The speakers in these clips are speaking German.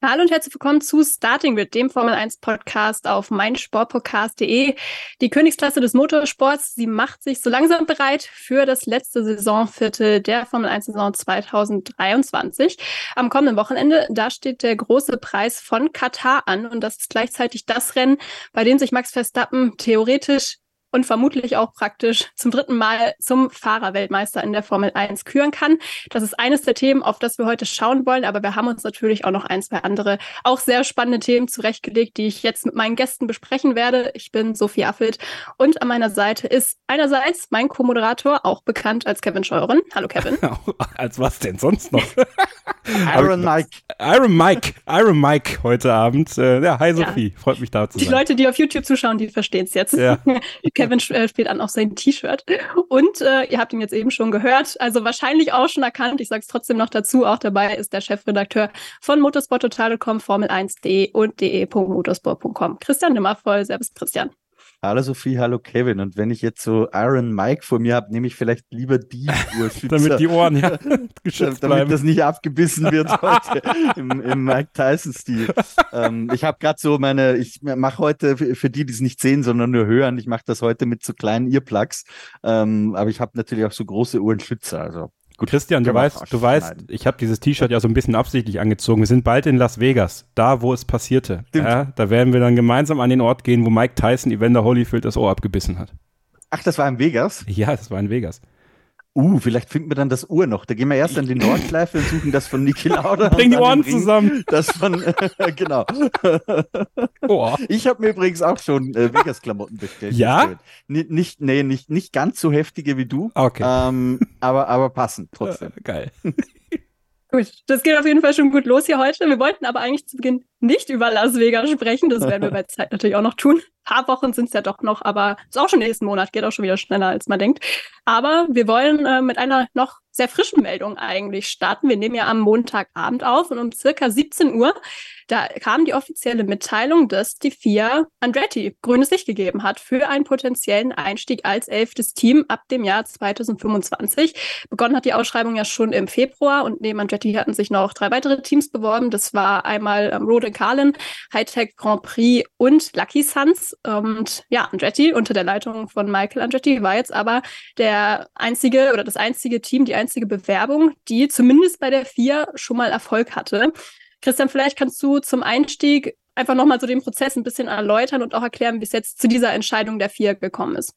Hallo und herzlich willkommen zu Starting Grid, dem Formel 1 Podcast auf meinsportpodcast.de. Die Königsklasse des Motorsports, sie macht sich so langsam bereit für das letzte Saisonviertel der Formel 1 Saison 2023. Am kommenden Wochenende, da steht der große Preis von Katar an und das ist gleichzeitig das Rennen, bei dem sich Max Verstappen theoretisch und vermutlich auch praktisch zum dritten Mal zum Fahrerweltmeister in der Formel 1 küren kann. Das ist eines der Themen, auf das wir heute schauen wollen, aber wir haben uns natürlich auch noch ein, zwei andere, auch sehr spannende Themen zurechtgelegt, die ich jetzt mit meinen Gästen besprechen werde. Ich bin Sophie Affelt und an meiner Seite ist einerseits mein Co-Moderator, auch bekannt als Kevin Scheuren. Hallo Kevin. als was denn sonst noch? Iron Mike. Iron Mike. Iron Mike heute Abend. Äh, ja, hi Sophie. Ja. Freut mich da zu sein. Die Leute, die auf YouTube zuschauen, die verstehen es jetzt. Ja. Kevin äh, spielt an auf sein T-Shirt. Und äh, ihr habt ihn jetzt eben schon gehört, also wahrscheinlich auch schon erkannt. Ich sage es trotzdem noch dazu. Auch dabei ist der Chefredakteur von motorsporttotal.com, Formel1.de und de.motorsport.com. Christian Nimmervoll. Servus, Christian. Hallo Sophie, hallo Kevin. Und wenn ich jetzt so Iron Mike vor mir habe, nehme ich vielleicht lieber die Uhrschützer. damit die Ohren ja geschützt Damit bleiben. das nicht abgebissen wird heute im, im Mike Tyson-Stil. ähm, ich habe gerade so meine, ich mache heute für die, die es nicht sehen, sondern nur hören, ich mache das heute mit so kleinen Earplugs. Ähm, aber ich habe natürlich auch so große Uhrenschützer. Also Gut, Christian, du weißt, du weißt, ich habe dieses T-Shirt ja so ein bisschen absichtlich angezogen. Wir sind bald in Las Vegas, da wo es passierte. Ja, da werden wir dann gemeinsam an den Ort gehen, wo Mike Tyson Evander Holyfield das Ohr abgebissen hat. Ach, das war in Vegas? Ja, das war in Vegas. Uh, vielleicht finden wir dann das Uhr noch. Da gehen wir erst an die Nordschleife und suchen das von Niki Lauda. Bring die Ohren zusammen. Das von, genau. Oh. Ich habe mir übrigens auch schon äh, Vegas-Klamotten bestellt. Ja? Nicht, nicht, nee, nicht, nicht ganz so heftige wie du. Okay. Ähm, aber, aber passend trotzdem. Äh, geil. Gut, das geht auf jeden Fall schon gut los hier heute. Wir wollten aber eigentlich zu Beginn nicht über Las Vegas sprechen. Das werden wir bei Zeit natürlich auch noch tun. Ein paar Wochen sind es ja doch noch, aber ist auch schon nächsten Monat, geht auch schon wieder schneller, als man denkt. Aber wir wollen äh, mit einer noch sehr frischen Meldung eigentlich starten. Wir nehmen ja am Montagabend auf und um circa 17 Uhr da kam die offizielle Mitteilung, dass die FIA Andretti grünes Licht gegeben hat für einen potenziellen Einstieg als elftes Team ab dem Jahr 2025. Begonnen hat die Ausschreibung ja schon im Februar und neben Andretti hatten sich noch drei weitere Teams beworben. Das war einmal ähm, Rode Carlin, Hightech Grand Prix und Lucky Suns. Und ja, Andretti unter der Leitung von Michael Andretti war jetzt aber der einzige oder das einzige Team, die einzige Bewerbung, die zumindest bei der FIA schon mal Erfolg hatte. Christian, vielleicht kannst du zum Einstieg einfach nochmal so den Prozess ein bisschen erläutern und auch erklären, wie es jetzt zu dieser Entscheidung der vier gekommen ist.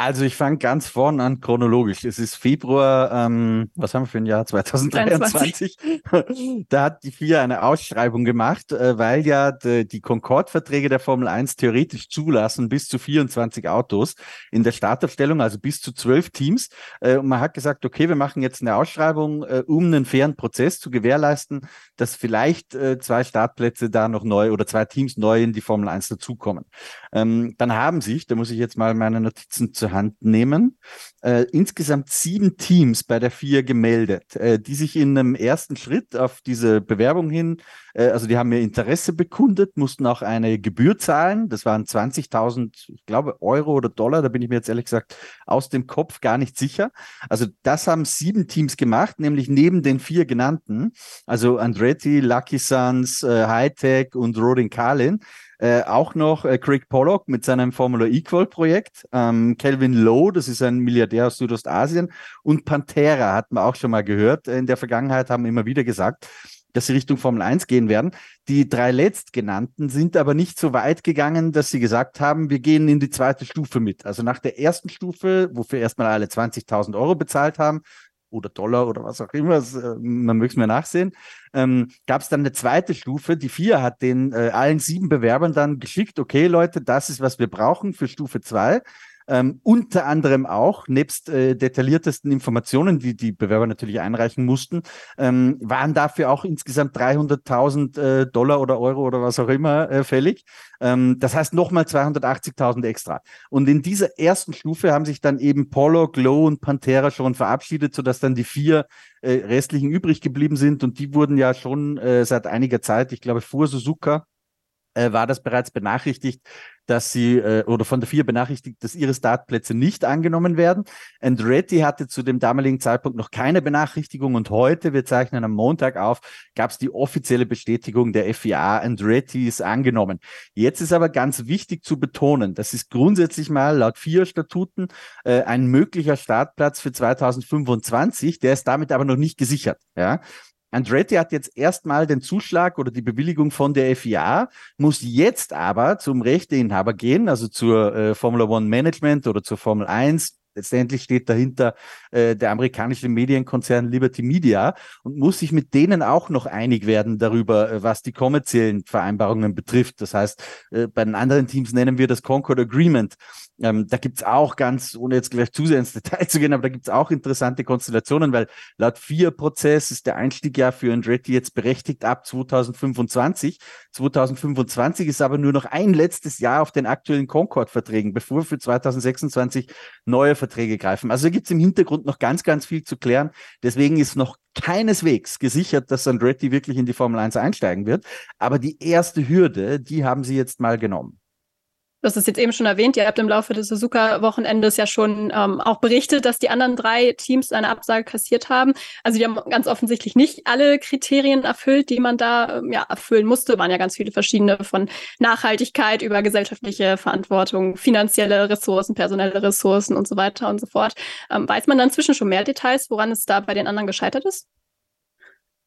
Also ich fange ganz vorne an chronologisch. Es ist Februar, ähm, was haben wir für ein Jahr? 2023. da hat die FIA eine Ausschreibung gemacht, äh, weil ja de, die Concorde-Verträge der Formel 1 theoretisch zulassen bis zu 24 Autos in der Startaufstellung, also bis zu zwölf Teams. Äh, und man hat gesagt, okay, wir machen jetzt eine Ausschreibung, äh, um einen fairen Prozess zu gewährleisten, dass vielleicht äh, zwei Startplätze da noch neu oder zwei Teams neu in die Formel 1 dazukommen. Ähm, dann haben sich, da muss ich jetzt mal meine Notizen zur Hand nehmen, äh, insgesamt sieben Teams bei der FIA gemeldet, äh, die sich in einem ersten Schritt auf diese Bewerbung hin, äh, also die haben mir Interesse bekundet, mussten auch eine Gebühr zahlen. Das waren 20.000, ich glaube, Euro oder Dollar, da bin ich mir jetzt ehrlich gesagt aus dem Kopf gar nicht sicher. Also das haben sieben Teams gemacht, nämlich neben den vier genannten, also Andretti, Lucky Suns, äh, Hightech und Rodin Carlin. Äh, auch noch äh, Craig Pollock mit seinem Formula Equal Projekt, ähm, Calvin Lowe, das ist ein Milliardär aus Südostasien und Pantera hatten wir auch schon mal gehört äh, in der Vergangenheit, haben immer wieder gesagt, dass sie Richtung Formel 1 gehen werden. Die drei letztgenannten sind aber nicht so weit gegangen, dass sie gesagt haben, wir gehen in die zweite Stufe mit. Also nach der ersten Stufe, wofür erstmal alle 20.000 Euro bezahlt haben, oder Dollar oder was auch immer, äh, man möge es mir nachsehen, ähm, gab es dann eine zweite Stufe. Die vier hat den äh, allen sieben Bewerbern dann geschickt, okay Leute, das ist, was wir brauchen für Stufe zwei. Ähm, unter anderem auch, nebst äh, detailliertesten Informationen, die die Bewerber natürlich einreichen mussten, ähm, waren dafür auch insgesamt 300.000 äh, Dollar oder Euro oder was auch immer äh, fällig. Ähm, das heißt nochmal 280.000 extra. Und in dieser ersten Stufe haben sich dann eben Polo, Glow und Pantera schon verabschiedet, sodass dann die vier äh, restlichen übrig geblieben sind. Und die wurden ja schon äh, seit einiger Zeit, ich glaube, vor Suzuka äh, war das bereits benachrichtigt, dass sie äh, oder von der FIA benachrichtigt, dass ihre Startplätze nicht angenommen werden. Andretti hatte zu dem damaligen Zeitpunkt noch keine Benachrichtigung und heute, wir zeichnen am Montag auf, gab es die offizielle Bestätigung der FIA, Andretti ist angenommen. Jetzt ist aber ganz wichtig zu betonen, das ist grundsätzlich mal laut FIA Statuten äh, ein möglicher Startplatz für 2025, der ist damit aber noch nicht gesichert. Ja? Andretti hat jetzt erstmal den Zuschlag oder die Bewilligung von der FIA, muss jetzt aber zum Rechteinhaber gehen, also zur äh, Formula One Management oder zur Formel 1 Letztendlich steht dahinter äh, der amerikanische Medienkonzern Liberty Media und muss sich mit denen auch noch einig werden darüber, äh, was die kommerziellen Vereinbarungen betrifft. Das heißt, äh, bei den anderen Teams nennen wir das Concord Agreement. Ähm, da gibt's auch ganz, ohne jetzt gleich zu sehr ins Detail zu gehen, aber da gibt's auch interessante Konstellationen, weil laut vier-Prozess ist der Einstieg ja für Andretti jetzt berechtigt ab 2025. 2025 ist aber nur noch ein letztes Jahr auf den aktuellen Concord-Verträgen, bevor für 2026 neue Verträge greifen. Also gibt es im Hintergrund noch ganz, ganz viel zu klären. Deswegen ist noch keineswegs gesichert, dass Andretti wirklich in die Formel 1 einsteigen wird. Aber die erste Hürde, die haben sie jetzt mal genommen. Du hast es jetzt eben schon erwähnt, ihr habt im Laufe des Suzuka-Wochenendes ja schon ähm, auch berichtet, dass die anderen drei Teams eine Absage kassiert haben. Also die haben ganz offensichtlich nicht alle Kriterien erfüllt, die man da ähm, ja, erfüllen musste. Waren ja ganz viele verschiedene von Nachhaltigkeit über gesellschaftliche Verantwortung, finanzielle Ressourcen, personelle Ressourcen und so weiter und so fort. Ähm, weiß man dann inzwischen schon mehr Details, woran es da bei den anderen gescheitert ist?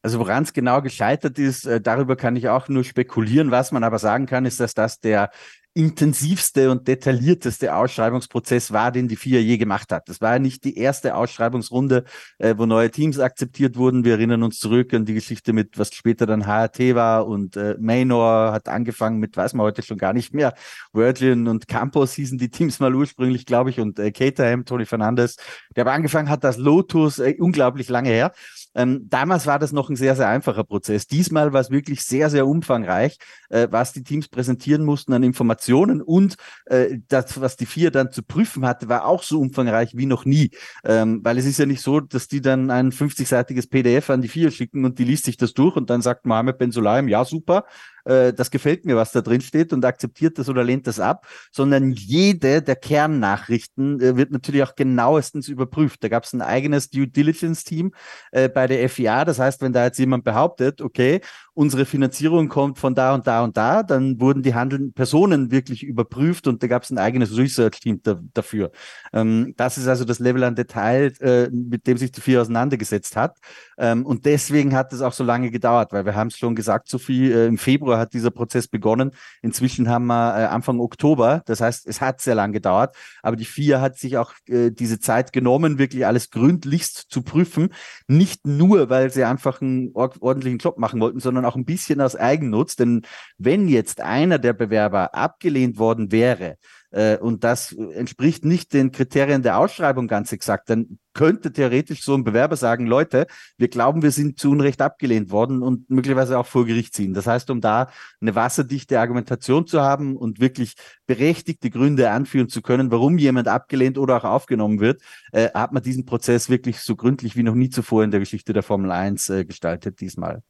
Also woran es genau gescheitert ist, äh, darüber kann ich auch nur spekulieren. Was man aber sagen kann, ist, dass das der intensivste und detaillierteste Ausschreibungsprozess war, den die FIA je gemacht hat. Das war ja nicht die erste Ausschreibungsrunde, äh, wo neue Teams akzeptiert wurden. Wir erinnern uns zurück an die Geschichte mit, was später dann HRT war und äh, Maynor hat angefangen mit, weiß man heute schon gar nicht mehr, Virgin und Campos hießen die Teams mal ursprünglich, glaube ich, und äh, Caterham, Tony Fernandes, der aber angefangen hat, das Lotus, äh, unglaublich lange her. Ähm, damals war das noch ein sehr, sehr einfacher Prozess. Diesmal war es wirklich sehr, sehr umfangreich, äh, was die Teams präsentieren mussten an Informationen und äh, das, was die vier dann zu prüfen hatte, war auch so umfangreich wie noch nie. Ähm, weil es ist ja nicht so, dass die dann ein 50-seitiges PDF an die vier schicken und die liest sich das durch und dann sagt Mohammed Ben Sulaim, ja super, äh, das gefällt mir, was da drin steht und akzeptiert das oder lehnt das ab, sondern jede der Kernnachrichten äh, wird natürlich auch genauestens überprüft. Da gab es ein eigenes Due Diligence Team äh, bei der FIA. Das heißt, wenn da jetzt jemand behauptet, okay, unsere Finanzierung kommt von da und da und da, dann wurden die handelnden Personen wirklich überprüft und da gab es ein eigenes Research-Team da, dafür. Ähm, das ist also das Level an Detail, äh, mit dem sich die FIA auseinandergesetzt hat. Ähm, und deswegen hat es auch so lange gedauert, weil wir haben es schon gesagt, Sophie, äh, im Februar hat dieser Prozess begonnen. Inzwischen haben wir äh, Anfang Oktober. Das heißt, es hat sehr lange gedauert, aber die FIA hat sich auch äh, diese Zeit genommen, wirklich alles gründlichst zu prüfen. Nicht nur, weil sie einfach einen ordentlichen Job machen wollten, sondern auch ein bisschen aus Eigennutz. Denn wenn jetzt einer der Bewerber abgelehnt worden wäre, äh, und das entspricht nicht den Kriterien der Ausschreibung ganz exakt, dann könnte theoretisch so ein Bewerber sagen, Leute, wir glauben, wir sind zu Unrecht abgelehnt worden und möglicherweise auch vor Gericht ziehen. Das heißt, um da eine wasserdichte Argumentation zu haben und wirklich berechtigte Gründe anführen zu können, warum jemand abgelehnt oder auch aufgenommen wird, äh, hat man diesen Prozess wirklich so gründlich wie noch nie zuvor in der Geschichte der Formel 1 äh, gestaltet diesmal.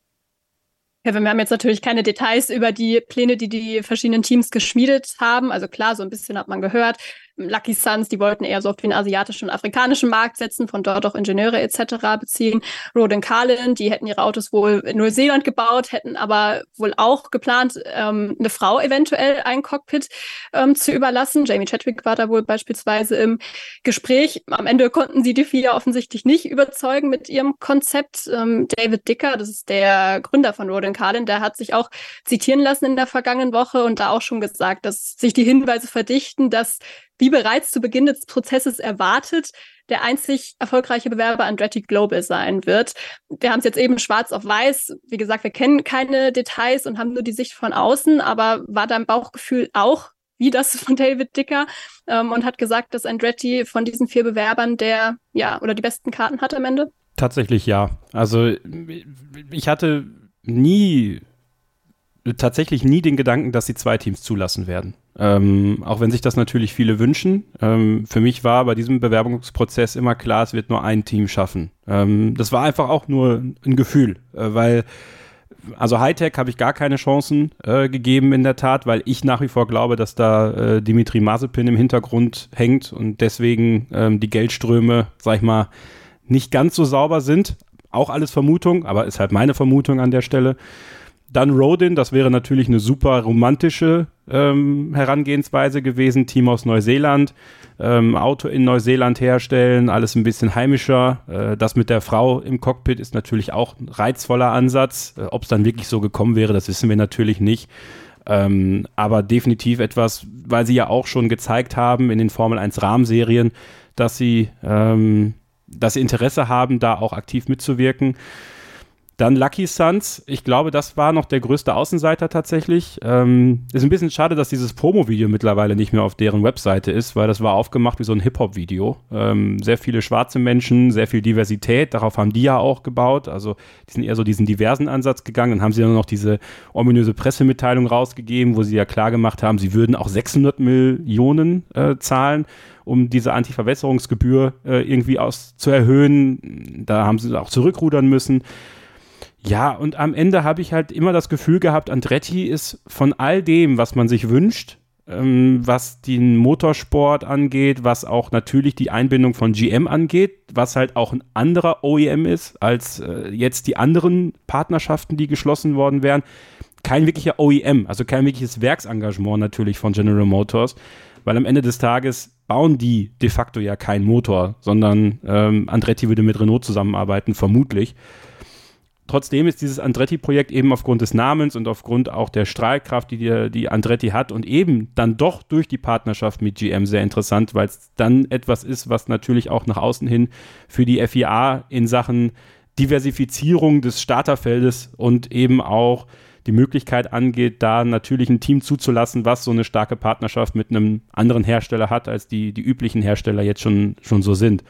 Ja, wir haben jetzt natürlich keine Details über die Pläne, die die verschiedenen Teams geschmiedet haben. Also klar, so ein bisschen hat man gehört. Lucky Suns, die wollten eher so auf den asiatischen und afrikanischen Markt setzen, von dort auch Ingenieure etc. beziehen. Roden Carlin, die hätten ihre Autos wohl in Neuseeland gebaut, hätten aber wohl auch geplant, ähm, eine Frau eventuell ein Cockpit ähm, zu überlassen. Jamie Chadwick war da wohl beispielsweise im Gespräch. Am Ende konnten sie die vier offensichtlich nicht überzeugen mit ihrem Konzept. Ähm, David Dicker, das ist der Gründer von Roden Carlin, der hat sich auch zitieren lassen in der vergangenen Woche und da auch schon gesagt, dass sich die Hinweise verdichten, dass wie bereits zu Beginn des Prozesses erwartet, der einzig erfolgreiche Bewerber Andretti Global sein wird. Wir haben es jetzt eben schwarz auf weiß. Wie gesagt, wir kennen keine Details und haben nur die Sicht von außen, aber war dein Bauchgefühl auch wie das von David Dicker ähm, und hat gesagt, dass Andretti von diesen vier Bewerbern der, ja, oder die besten Karten hat am Ende. Tatsächlich ja. Also ich hatte nie, tatsächlich nie den Gedanken, dass sie zwei Teams zulassen werden. Ähm, auch wenn sich das natürlich viele wünschen. Ähm, für mich war bei diesem Bewerbungsprozess immer klar, es wird nur ein Team schaffen. Ähm, das war einfach auch nur ein Gefühl, äh, weil also Hightech habe ich gar keine Chancen äh, gegeben in der Tat, weil ich nach wie vor glaube, dass da äh, Dimitri Mazepin im Hintergrund hängt und deswegen ähm, die Geldströme, sag ich mal, nicht ganz so sauber sind. Auch alles Vermutung, aber ist halt meine Vermutung an der Stelle. Dann Rodin, das wäre natürlich eine super romantische ähm, Herangehensweise gewesen. Team aus Neuseeland, ähm, Auto in Neuseeland herstellen, alles ein bisschen heimischer. Äh, das mit der Frau im Cockpit ist natürlich auch ein reizvoller Ansatz. Äh, Ob es dann wirklich so gekommen wäre, das wissen wir natürlich nicht. Ähm, aber definitiv etwas, weil sie ja auch schon gezeigt haben in den Formel 1 Rahmenserien, dass sie, ähm, dass sie Interesse haben, da auch aktiv mitzuwirken. Dann Lucky Sons. Ich glaube, das war noch der größte Außenseiter tatsächlich. Ähm, ist ein bisschen schade, dass dieses Promo-Video mittlerweile nicht mehr auf deren Webseite ist, weil das war aufgemacht wie so ein Hip-Hop-Video. Ähm, sehr viele schwarze Menschen, sehr viel Diversität. Darauf haben die ja auch gebaut. Also, die sind eher so diesen diversen Ansatz gegangen. Dann haben sie dann noch diese ominöse Pressemitteilung rausgegeben, wo sie ja klar gemacht haben, sie würden auch 600 Millionen äh, zahlen um diese Antiverwässerungsgebühr äh, irgendwie aus zu erhöhen. Da haben sie auch zurückrudern müssen. Ja, und am Ende habe ich halt immer das Gefühl gehabt, Andretti ist von all dem, was man sich wünscht, ähm, was den Motorsport angeht, was auch natürlich die Einbindung von GM angeht, was halt auch ein anderer OEM ist als äh, jetzt die anderen Partnerschaften, die geschlossen worden wären. Kein wirklicher OEM, also kein wirkliches Werksengagement natürlich von General Motors, weil am Ende des Tages bauen die de facto ja keinen Motor, sondern ähm, Andretti würde mit Renault zusammenarbeiten, vermutlich. Trotzdem ist dieses Andretti-Projekt eben aufgrund des Namens und aufgrund auch der Strahlkraft, die, die, die Andretti hat und eben dann doch durch die Partnerschaft mit GM sehr interessant, weil es dann etwas ist, was natürlich auch nach außen hin für die FIA in Sachen Diversifizierung des Starterfeldes und eben auch die Möglichkeit angeht, da natürlich ein Team zuzulassen, was so eine starke Partnerschaft mit einem anderen Hersteller hat, als die, die üblichen Hersteller jetzt schon, schon so sind.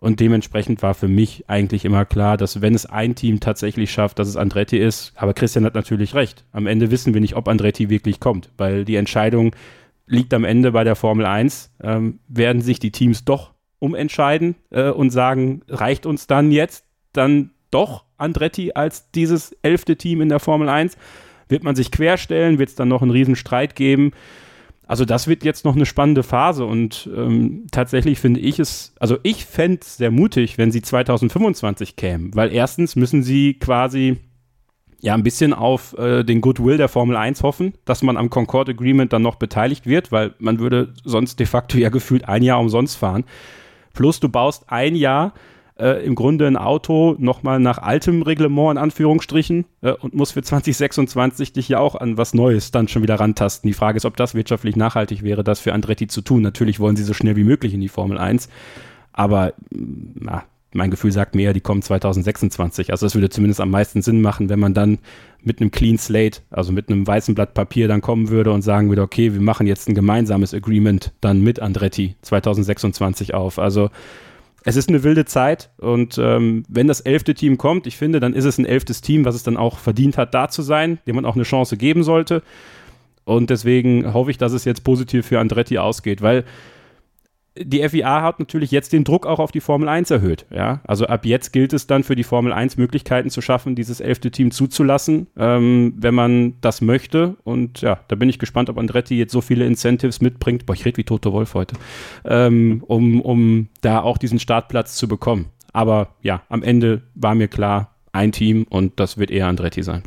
Und dementsprechend war für mich eigentlich immer klar, dass wenn es ein Team tatsächlich schafft, dass es Andretti ist. Aber Christian hat natürlich recht. Am Ende wissen wir nicht, ob Andretti wirklich kommt, weil die Entscheidung liegt am Ende bei der Formel 1. Ähm, werden sich die Teams doch umentscheiden äh, und sagen, reicht uns dann jetzt dann doch Andretti als dieses elfte Team in der Formel 1? Wird man sich querstellen? Wird es dann noch einen Riesenstreit geben? Also das wird jetzt noch eine spannende Phase und ähm, tatsächlich finde ich es, also ich fände es sehr mutig, wenn sie 2025 kämen, weil erstens müssen sie quasi ja ein bisschen auf äh, den Goodwill der Formel 1 hoffen, dass man am Concord Agreement dann noch beteiligt wird, weil man würde sonst de facto ja gefühlt ein Jahr umsonst fahren. Plus du baust ein Jahr äh, im Grunde ein Auto nochmal nach altem Reglement in Anführungsstrichen äh, und muss für 2026 dich ja auch an was Neues dann schon wieder rantasten. Die Frage ist, ob das wirtschaftlich nachhaltig wäre, das für Andretti zu tun. Natürlich wollen sie so schnell wie möglich in die Formel 1, aber mm, na, mein Gefühl sagt mir, die kommen 2026. Also das würde zumindest am meisten Sinn machen, wenn man dann mit einem Clean Slate, also mit einem weißen Blatt Papier dann kommen würde und sagen würde, okay, wir machen jetzt ein gemeinsames Agreement dann mit Andretti 2026 auf. Also es ist eine wilde Zeit und ähm, wenn das elfte Team kommt, ich finde, dann ist es ein elftes Team, was es dann auch verdient hat, da zu sein, dem man auch eine Chance geben sollte. Und deswegen hoffe ich, dass es jetzt positiv für Andretti ausgeht, weil die FIA hat natürlich jetzt den Druck auch auf die Formel 1 erhöht. Ja? Also ab jetzt gilt es dann für die Formel 1 Möglichkeiten zu schaffen, dieses elfte Team zuzulassen, ähm, wenn man das möchte. Und ja, da bin ich gespannt, ob Andretti jetzt so viele Incentives mitbringt. Boah, ich rede wie Toto Wolf heute, ähm, um, um da auch diesen Startplatz zu bekommen. Aber ja, am Ende war mir klar, ein Team und das wird eher Andretti sein.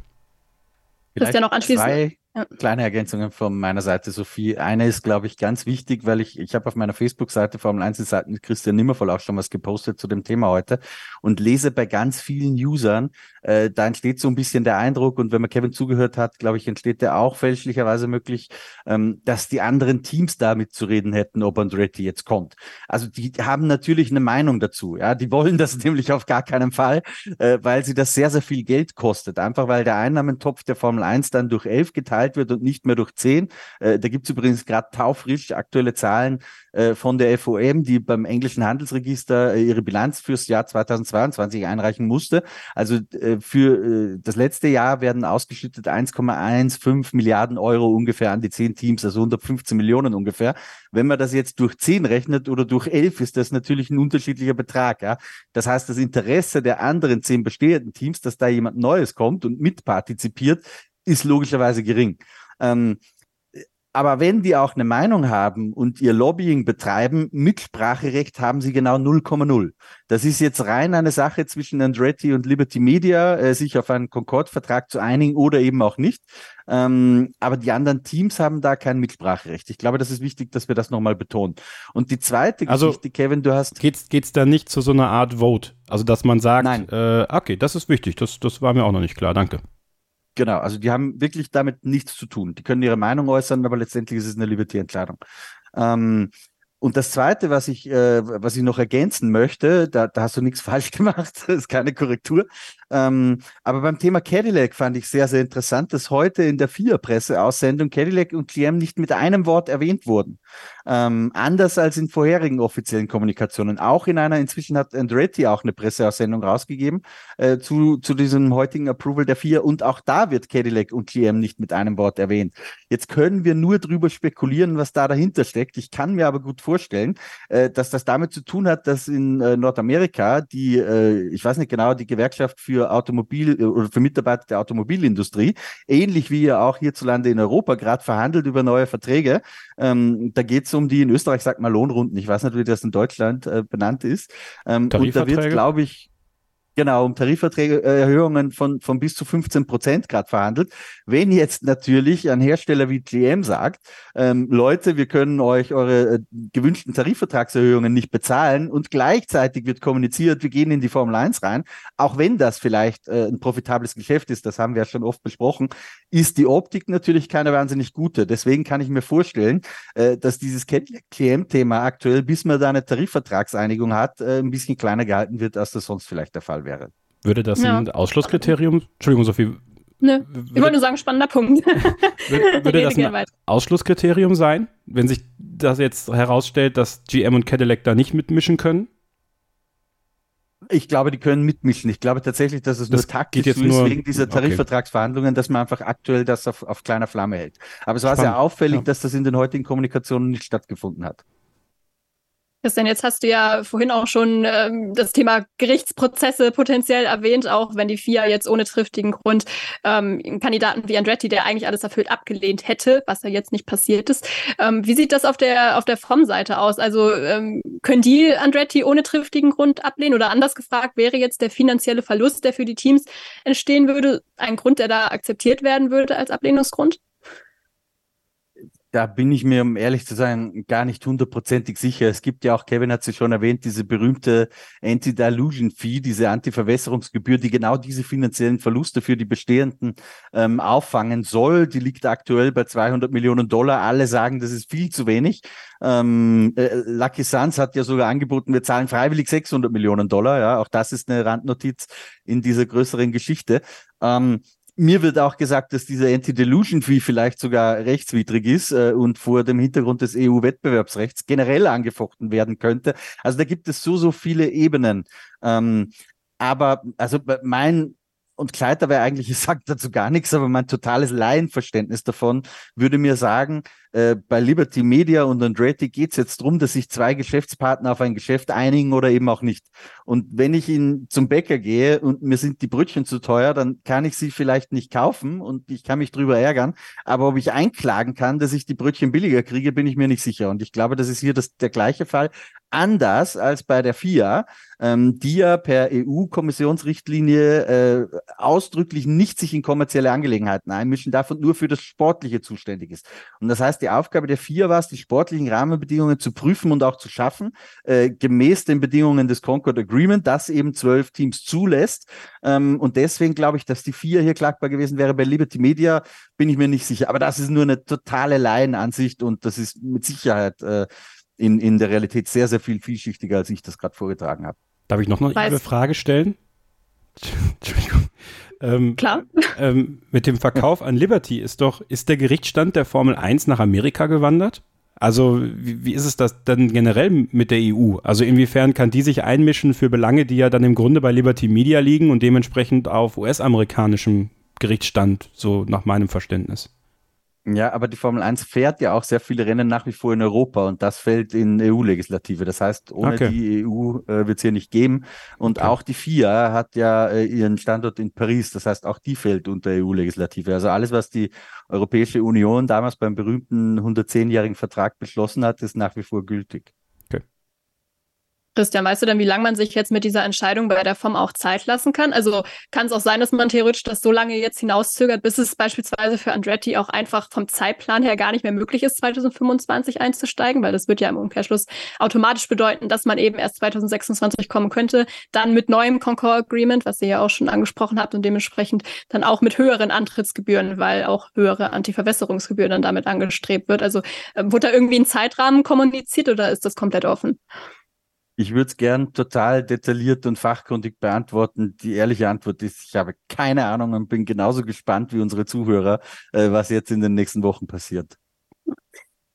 Vielleicht Christian noch anschließend. Ja. Kleine Ergänzungen von meiner Seite, Sophie. Eine ist, glaube ich, ganz wichtig, weil ich, ich habe auf meiner Facebook-Seite Formel 1 Seiten Christian Nimmervoll auch schon was gepostet zu dem Thema heute und lese bei ganz vielen Usern äh, da entsteht so ein bisschen der Eindruck, und wenn man Kevin zugehört hat, glaube ich, entsteht der auch fälschlicherweise möglich, ähm, dass die anderen Teams damit zu reden hätten, ob Andretti jetzt kommt. Also die haben natürlich eine Meinung dazu. Ja, die wollen das nämlich auf gar keinen Fall, äh, weil sie das sehr, sehr viel Geld kostet. Einfach weil der Einnahmentopf der Formel 1 dann durch elf geteilt wird und nicht mehr durch zehn. Äh, da gibt's übrigens gerade taufrisch aktuelle Zahlen äh, von der FOM, die beim englischen Handelsregister äh, ihre Bilanz fürs Jahr 2022 einreichen musste. Also äh, für das letzte Jahr werden ausgeschüttet 1,15 Milliarden Euro ungefähr an die zehn Teams, also 115 Millionen ungefähr. Wenn man das jetzt durch zehn rechnet oder durch elf, ist das natürlich ein unterschiedlicher Betrag. Ja? Das heißt, das Interesse der anderen zehn bestehenden Teams, dass da jemand Neues kommt und mitpartizipiert, ist logischerweise gering. Ähm, aber wenn die auch eine Meinung haben und ihr Lobbying betreiben, Mitspracherecht haben sie genau 0,0. Das ist jetzt rein eine Sache zwischen Andretti und Liberty Media, äh, sich auf einen Concord-Vertrag zu einigen oder eben auch nicht. Ähm, aber die anderen Teams haben da kein Mitspracherecht. Ich glaube, das ist wichtig, dass wir das nochmal betonen. Und die zweite also, Geschichte, Kevin, du hast. Geht's, geht's da nicht zu so einer Art Vote? Also, dass man sagt, Nein. Äh, okay, das ist wichtig. Das, das war mir auch noch nicht klar. Danke. Genau, also die haben wirklich damit nichts zu tun. Die können ihre Meinung äußern, aber letztendlich ist es eine Liberty-Entscheidung. Ähm, und das Zweite, was ich, äh, was ich noch ergänzen möchte, da, da hast du nichts falsch gemacht, das ist keine Korrektur. Ähm, aber beim Thema Cadillac fand ich sehr, sehr interessant, dass heute in der FIA-Presseaussendung Cadillac und Clem nicht mit einem Wort erwähnt wurden. Ähm, anders als in vorherigen offiziellen Kommunikationen. Auch in einer, inzwischen hat Andretti auch eine Presseaussendung rausgegeben äh, zu, zu diesem heutigen Approval der FIA und auch da wird Cadillac und GM nicht mit einem Wort erwähnt. Jetzt können wir nur drüber spekulieren, was da dahinter steckt. Ich kann mir aber gut vorstellen, vorstellen, äh, dass das damit zu tun hat, dass in äh, Nordamerika die, äh, ich weiß nicht genau, die Gewerkschaft für Automobil äh, oder für Mitarbeiter der Automobilindustrie, ähnlich wie ja auch hierzulande in Europa, gerade verhandelt über neue Verträge. Ähm, da geht es um die, in Österreich sagt man Lohnrunden, ich weiß nicht, wie das in Deutschland äh, benannt ist. Ähm, und da wird, glaube ich, Genau, um Tarifverträge von, von bis zu 15 Prozent gerade verhandelt. Wenn jetzt natürlich ein Hersteller wie GM sagt, ähm, Leute, wir können euch eure äh, gewünschten Tarifvertragserhöhungen nicht bezahlen und gleichzeitig wird kommuniziert, wir gehen in die Formel 1 rein, auch wenn das vielleicht äh, ein profitables Geschäft ist, das haben wir ja schon oft besprochen, ist die Optik natürlich keine wahnsinnig gute. Deswegen kann ich mir vorstellen, äh, dass dieses GM-Thema aktuell, bis man da eine Tarifvertragseinigung hat, äh, ein bisschen kleiner gehalten wird, als das sonst vielleicht der Fall Fall wäre. Würde das ja. ein Ausschlusskriterium, Entschuldigung, Sophie. Ne, ich wollte nur sagen, spannender Punkt. würde, würde das ein Ausschlusskriterium sein, wenn sich das jetzt herausstellt, dass GM und Cadillac da nicht mitmischen können? Ich glaube, die können mitmischen. Ich glaube tatsächlich, dass es das nur taktisch ist nur, wegen dieser Tarifvertragsverhandlungen, dass man einfach aktuell das auf, auf kleiner Flamme hält. Aber es war Spannend. sehr auffällig, ja. dass das in den heutigen Kommunikationen nicht stattgefunden hat. Christian, jetzt hast du ja vorhin auch schon ähm, das Thema Gerichtsprozesse potenziell erwähnt, auch wenn die FIA jetzt ohne triftigen Grund ähm, einen Kandidaten wie Andretti, der eigentlich alles erfüllt, abgelehnt hätte, was ja jetzt nicht passiert ist. Ähm, wie sieht das auf der auf der From-Seite aus? Also ähm, können die Andretti ohne triftigen Grund ablehnen? Oder anders gefragt, wäre jetzt der finanzielle Verlust, der für die Teams entstehen würde, ein Grund, der da akzeptiert werden würde als Ablehnungsgrund? Da bin ich mir, um ehrlich zu sein, gar nicht hundertprozentig sicher. Es gibt ja auch, Kevin hat sie schon erwähnt, diese berühmte Anti-Dilution-Fee, diese Anti-Verwässerungsgebühr, die genau diese finanziellen Verluste für die Bestehenden ähm, auffangen soll. Die liegt aktuell bei 200 Millionen Dollar. Alle sagen, das ist viel zu wenig. Ähm, äh, Lucky Suns hat ja sogar angeboten, wir zahlen freiwillig 600 Millionen Dollar. Ja, auch das ist eine Randnotiz in dieser größeren Geschichte. Ähm, mir wird auch gesagt, dass diese Anti-Delusion-Fee vielleicht sogar rechtswidrig ist äh, und vor dem Hintergrund des EU-Wettbewerbsrechts generell angefochten werden könnte. Also da gibt es so, so viele Ebenen. Ähm, aber also mein und Kleider wäre eigentlich, sagt dazu gar nichts, aber mein totales Laienverständnis davon würde mir sagen, äh, bei Liberty Media und Andretti geht es jetzt darum, dass sich zwei Geschäftspartner auf ein Geschäft einigen oder eben auch nicht. Und wenn ich in, zum Bäcker gehe und mir sind die Brötchen zu teuer, dann kann ich sie vielleicht nicht kaufen und ich kann mich drüber ärgern. Aber ob ich einklagen kann, dass ich die Brötchen billiger kriege, bin ich mir nicht sicher. Und ich glaube, das ist hier das, der gleiche Fall. Anders als bei der FIA, ähm, die ja per EU-Kommissionsrichtlinie äh, ausdrücklich nicht sich in kommerzielle Angelegenheiten einmischen darf und nur für das Sportliche zuständig ist. Und das heißt, die Aufgabe der vier war es, die sportlichen Rahmenbedingungen zu prüfen und auch zu schaffen, äh, gemäß den Bedingungen des Concord Agreement, das eben zwölf Teams zulässt. Ähm, und deswegen glaube ich, dass die vier hier klagbar gewesen wäre. Bei Liberty Media bin ich mir nicht sicher. Aber das ist nur eine totale Laienansicht und das ist mit Sicherheit äh, in, in der Realität sehr, sehr viel vielschichtiger, als ich das gerade vorgetragen habe. Darf ich noch eine Frage stellen? Entschuldigung. Ähm, Klar. Ähm, mit dem Verkauf an Liberty ist doch, ist der Gerichtsstand der Formel 1 nach Amerika gewandert? Also wie, wie ist es das dann generell mit der EU? Also inwiefern kann die sich einmischen für Belange, die ja dann im Grunde bei Liberty Media liegen und dementsprechend auf US-amerikanischem Gerichtsstand, so nach meinem Verständnis? Ja, aber die Formel 1 fährt ja auch sehr viele Rennen nach wie vor in Europa und das fällt in EU-Legislative. Das heißt, ohne okay. die EU äh, wird es hier nicht geben. Und okay. auch die FIA hat ja äh, ihren Standort in Paris. Das heißt, auch die fällt unter EU-Legislative. Also alles, was die Europäische Union damals beim berühmten 110-jährigen Vertrag beschlossen hat, ist nach wie vor gültig. Christian, weißt du denn, wie lange man sich jetzt mit dieser Entscheidung bei der FOM auch Zeit lassen kann? Also kann es auch sein, dass man theoretisch das so lange jetzt hinauszögert, bis es beispielsweise für Andretti auch einfach vom Zeitplan her gar nicht mehr möglich ist, 2025 einzusteigen, weil das wird ja im Umkehrschluss automatisch bedeuten, dass man eben erst 2026 kommen könnte, dann mit neuem Concord Agreement, was ihr ja auch schon angesprochen habt und dementsprechend dann auch mit höheren Antrittsgebühren, weil auch höhere Antiverwässerungsgebühren dann damit angestrebt wird. Also äh, wurde da irgendwie ein Zeitrahmen kommuniziert oder ist das komplett offen? Ich würde es gern total detailliert und fachkundig beantworten. Die ehrliche Antwort ist, ich habe keine Ahnung und bin genauso gespannt wie unsere Zuhörer, äh, was jetzt in den nächsten Wochen passiert.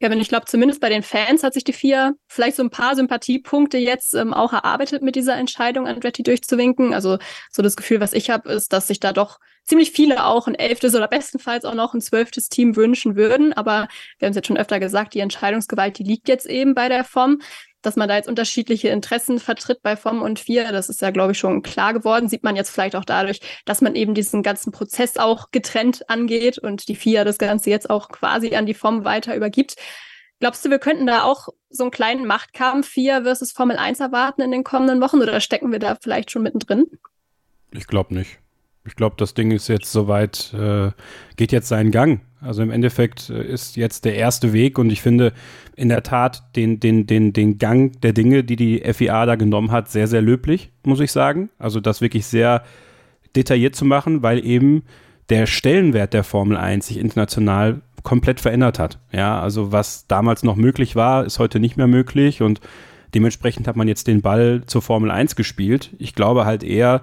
Kevin, ich glaube, zumindest bei den Fans hat sich die vier vielleicht so ein paar Sympathiepunkte jetzt ähm, auch erarbeitet mit dieser Entscheidung, Andretti durchzuwinken. Also so das Gefühl, was ich habe, ist, dass sich da doch ziemlich viele auch ein elftes oder bestenfalls auch noch ein zwölftes Team wünschen würden. Aber wir haben es jetzt schon öfter gesagt, die Entscheidungsgewalt, die liegt jetzt eben bei der FOM dass man da jetzt unterschiedliche Interessen vertritt bei FOM und FIA, das ist ja, glaube ich, schon klar geworden. Sieht man jetzt vielleicht auch dadurch, dass man eben diesen ganzen Prozess auch getrennt angeht und die FIA das Ganze jetzt auch quasi an die FOM weiter übergibt. Glaubst du, wir könnten da auch so einen kleinen Machtkampf FIA versus Formel 1 erwarten in den kommenden Wochen oder stecken wir da vielleicht schon mittendrin? Ich glaube nicht. Ich glaube, das Ding ist jetzt soweit, äh, geht jetzt seinen Gang. Also im Endeffekt äh, ist jetzt der erste Weg und ich finde in der Tat den, den, den, den Gang der Dinge, die die FIA da genommen hat, sehr, sehr löblich, muss ich sagen. Also das wirklich sehr detailliert zu machen, weil eben der Stellenwert der Formel 1 sich international komplett verändert hat. Ja, also was damals noch möglich war, ist heute nicht mehr möglich und dementsprechend hat man jetzt den Ball zur Formel 1 gespielt. Ich glaube halt eher,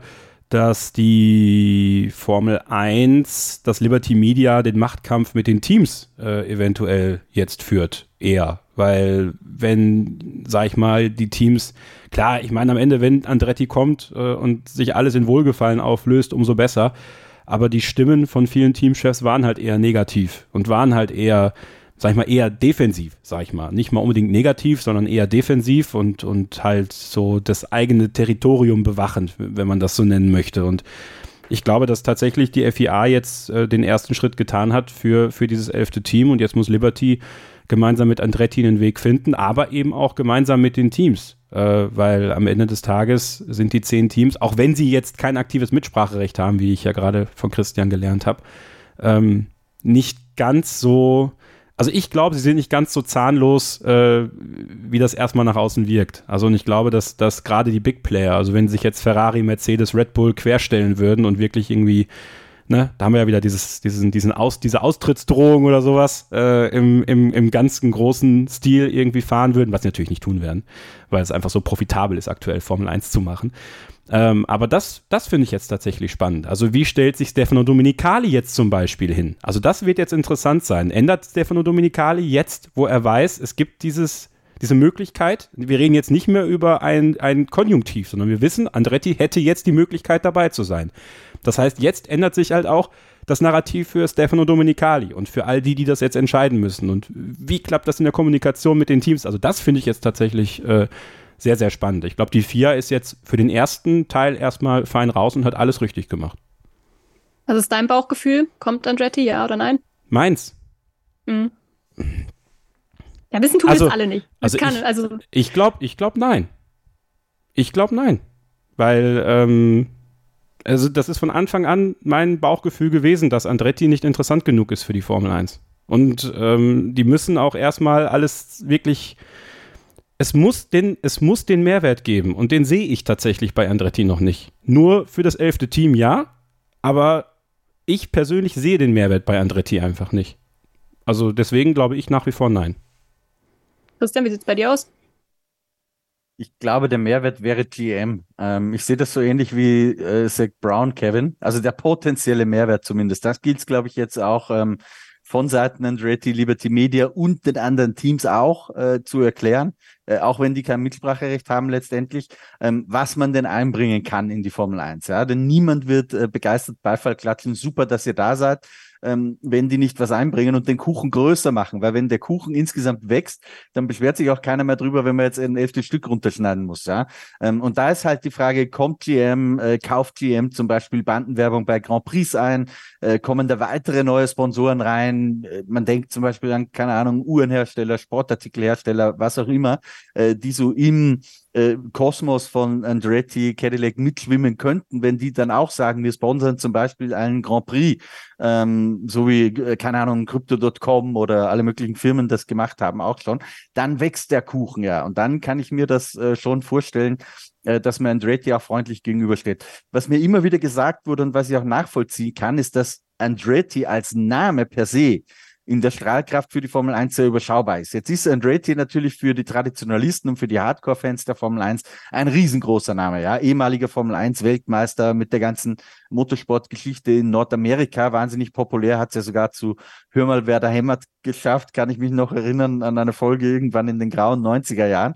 dass die Formel 1, dass Liberty Media den Machtkampf mit den Teams äh, eventuell jetzt führt, eher. Weil wenn, sag ich mal, die Teams, klar, ich meine am Ende, wenn Andretti kommt äh, und sich alles in Wohlgefallen auflöst, umso besser. Aber die Stimmen von vielen Teamchefs waren halt eher negativ und waren halt eher sag ich mal, eher defensiv, sag ich mal. Nicht mal unbedingt negativ, sondern eher defensiv und, und halt so das eigene Territorium bewachend, wenn man das so nennen möchte. Und ich glaube, dass tatsächlich die FIA jetzt äh, den ersten Schritt getan hat für, für dieses elfte Team und jetzt muss Liberty gemeinsam mit Andretti einen Weg finden, aber eben auch gemeinsam mit den Teams. Äh, weil am Ende des Tages sind die zehn Teams, auch wenn sie jetzt kein aktives Mitspracherecht haben, wie ich ja gerade von Christian gelernt habe, ähm, nicht ganz so also ich glaube, sie sind nicht ganz so zahnlos, äh, wie das erstmal nach außen wirkt. Also und ich glaube, dass, dass gerade die Big Player, also wenn sich jetzt Ferrari, Mercedes, Red Bull querstellen würden und wirklich irgendwie, ne, da haben wir ja wieder dieses, diesen, diesen Aus, diese Austrittsdrohung oder sowas äh, im, im, im ganzen großen Stil irgendwie fahren würden, was sie natürlich nicht tun werden, weil es einfach so profitabel ist, aktuell Formel 1 zu machen. Ähm, aber das, das finde ich jetzt tatsächlich spannend. Also wie stellt sich Stefano Dominicali jetzt zum Beispiel hin? Also das wird jetzt interessant sein. Ändert Stefano Dominicali jetzt, wo er weiß, es gibt dieses, diese Möglichkeit, wir reden jetzt nicht mehr über ein, ein Konjunktiv, sondern wir wissen, Andretti hätte jetzt die Möglichkeit dabei zu sein. Das heißt, jetzt ändert sich halt auch das Narrativ für Stefano Dominicali und für all die, die das jetzt entscheiden müssen. Und wie klappt das in der Kommunikation mit den Teams? Also das finde ich jetzt tatsächlich äh, sehr, sehr spannend. Ich glaube, die FIA ist jetzt für den ersten Teil erstmal fein raus und hat alles richtig gemacht. Was ist dein Bauchgefühl? Kommt Andretti, ja oder nein? Meins. Mhm. Ja, wissen tun also, es alle nicht. also kann, ich, also ich glaube, ich glaube nein. Ich glaube nein. Weil, ähm, also das ist von Anfang an mein Bauchgefühl gewesen, dass Andretti nicht interessant genug ist für die Formel 1. Und ähm, die müssen auch erstmal alles wirklich. Es muss, den, es muss den Mehrwert geben und den sehe ich tatsächlich bei Andretti noch nicht. Nur für das elfte Team ja, aber ich persönlich sehe den Mehrwert bei Andretti einfach nicht. Also deswegen glaube ich nach wie vor nein. Christian, wie sieht es bei dir aus? Ich glaube, der Mehrwert wäre GM. Ähm, ich sehe das so ähnlich wie äh, Zach Brown, Kevin. Also der potenzielle Mehrwert zumindest. Das gilt, glaube ich, jetzt auch ähm, von Seiten Andretti, Liberty Media und den anderen Teams auch äh, zu erklären, äh, auch wenn die kein Mitspracherecht haben letztendlich, ähm, was man denn einbringen kann in die Formel 1. Ja? Denn niemand wird äh, begeistert Beifall klatschen. Super, dass ihr da seid ähm, wenn die nicht was einbringen und den Kuchen größer machen. Weil wenn der Kuchen insgesamt wächst, dann beschwert sich auch keiner mehr drüber, wenn man jetzt ein elftes Stück runterschneiden muss. Ja? Ähm, und da ist halt die Frage, kommt GM, äh, kauft GM zum Beispiel Bandenwerbung bei Grand Prix ein? Äh, kommen da weitere neue Sponsoren rein? Äh, man denkt zum Beispiel an, keine Ahnung, Uhrenhersteller, Sportartikelhersteller, was auch immer, äh, die so im äh, Kosmos von Andretti, Cadillac mitschwimmen könnten, wenn die dann auch sagen, wir sponsern zum Beispiel einen Grand Prix, ähm, so wie, äh, keine Ahnung, Crypto.com oder alle möglichen Firmen das gemacht haben, auch schon, dann wächst der Kuchen ja. Und dann kann ich mir das äh, schon vorstellen, äh, dass man Andretti auch freundlich gegenübersteht. Was mir immer wieder gesagt wurde und was ich auch nachvollziehen kann, ist, dass Andretti als Name per se in der Strahlkraft für die Formel 1 sehr überschaubar ist. Jetzt ist Andretti natürlich für die Traditionalisten und für die Hardcore-Fans der Formel 1 ein riesengroßer Name, ja. Ehemaliger Formel 1 Weltmeister mit der ganzen Motorsportgeschichte in Nordamerika, wahnsinnig populär, hat es ja sogar zu Hör mal, wer da hämmert geschafft, kann ich mich noch erinnern an eine Folge irgendwann in den grauen 90er Jahren.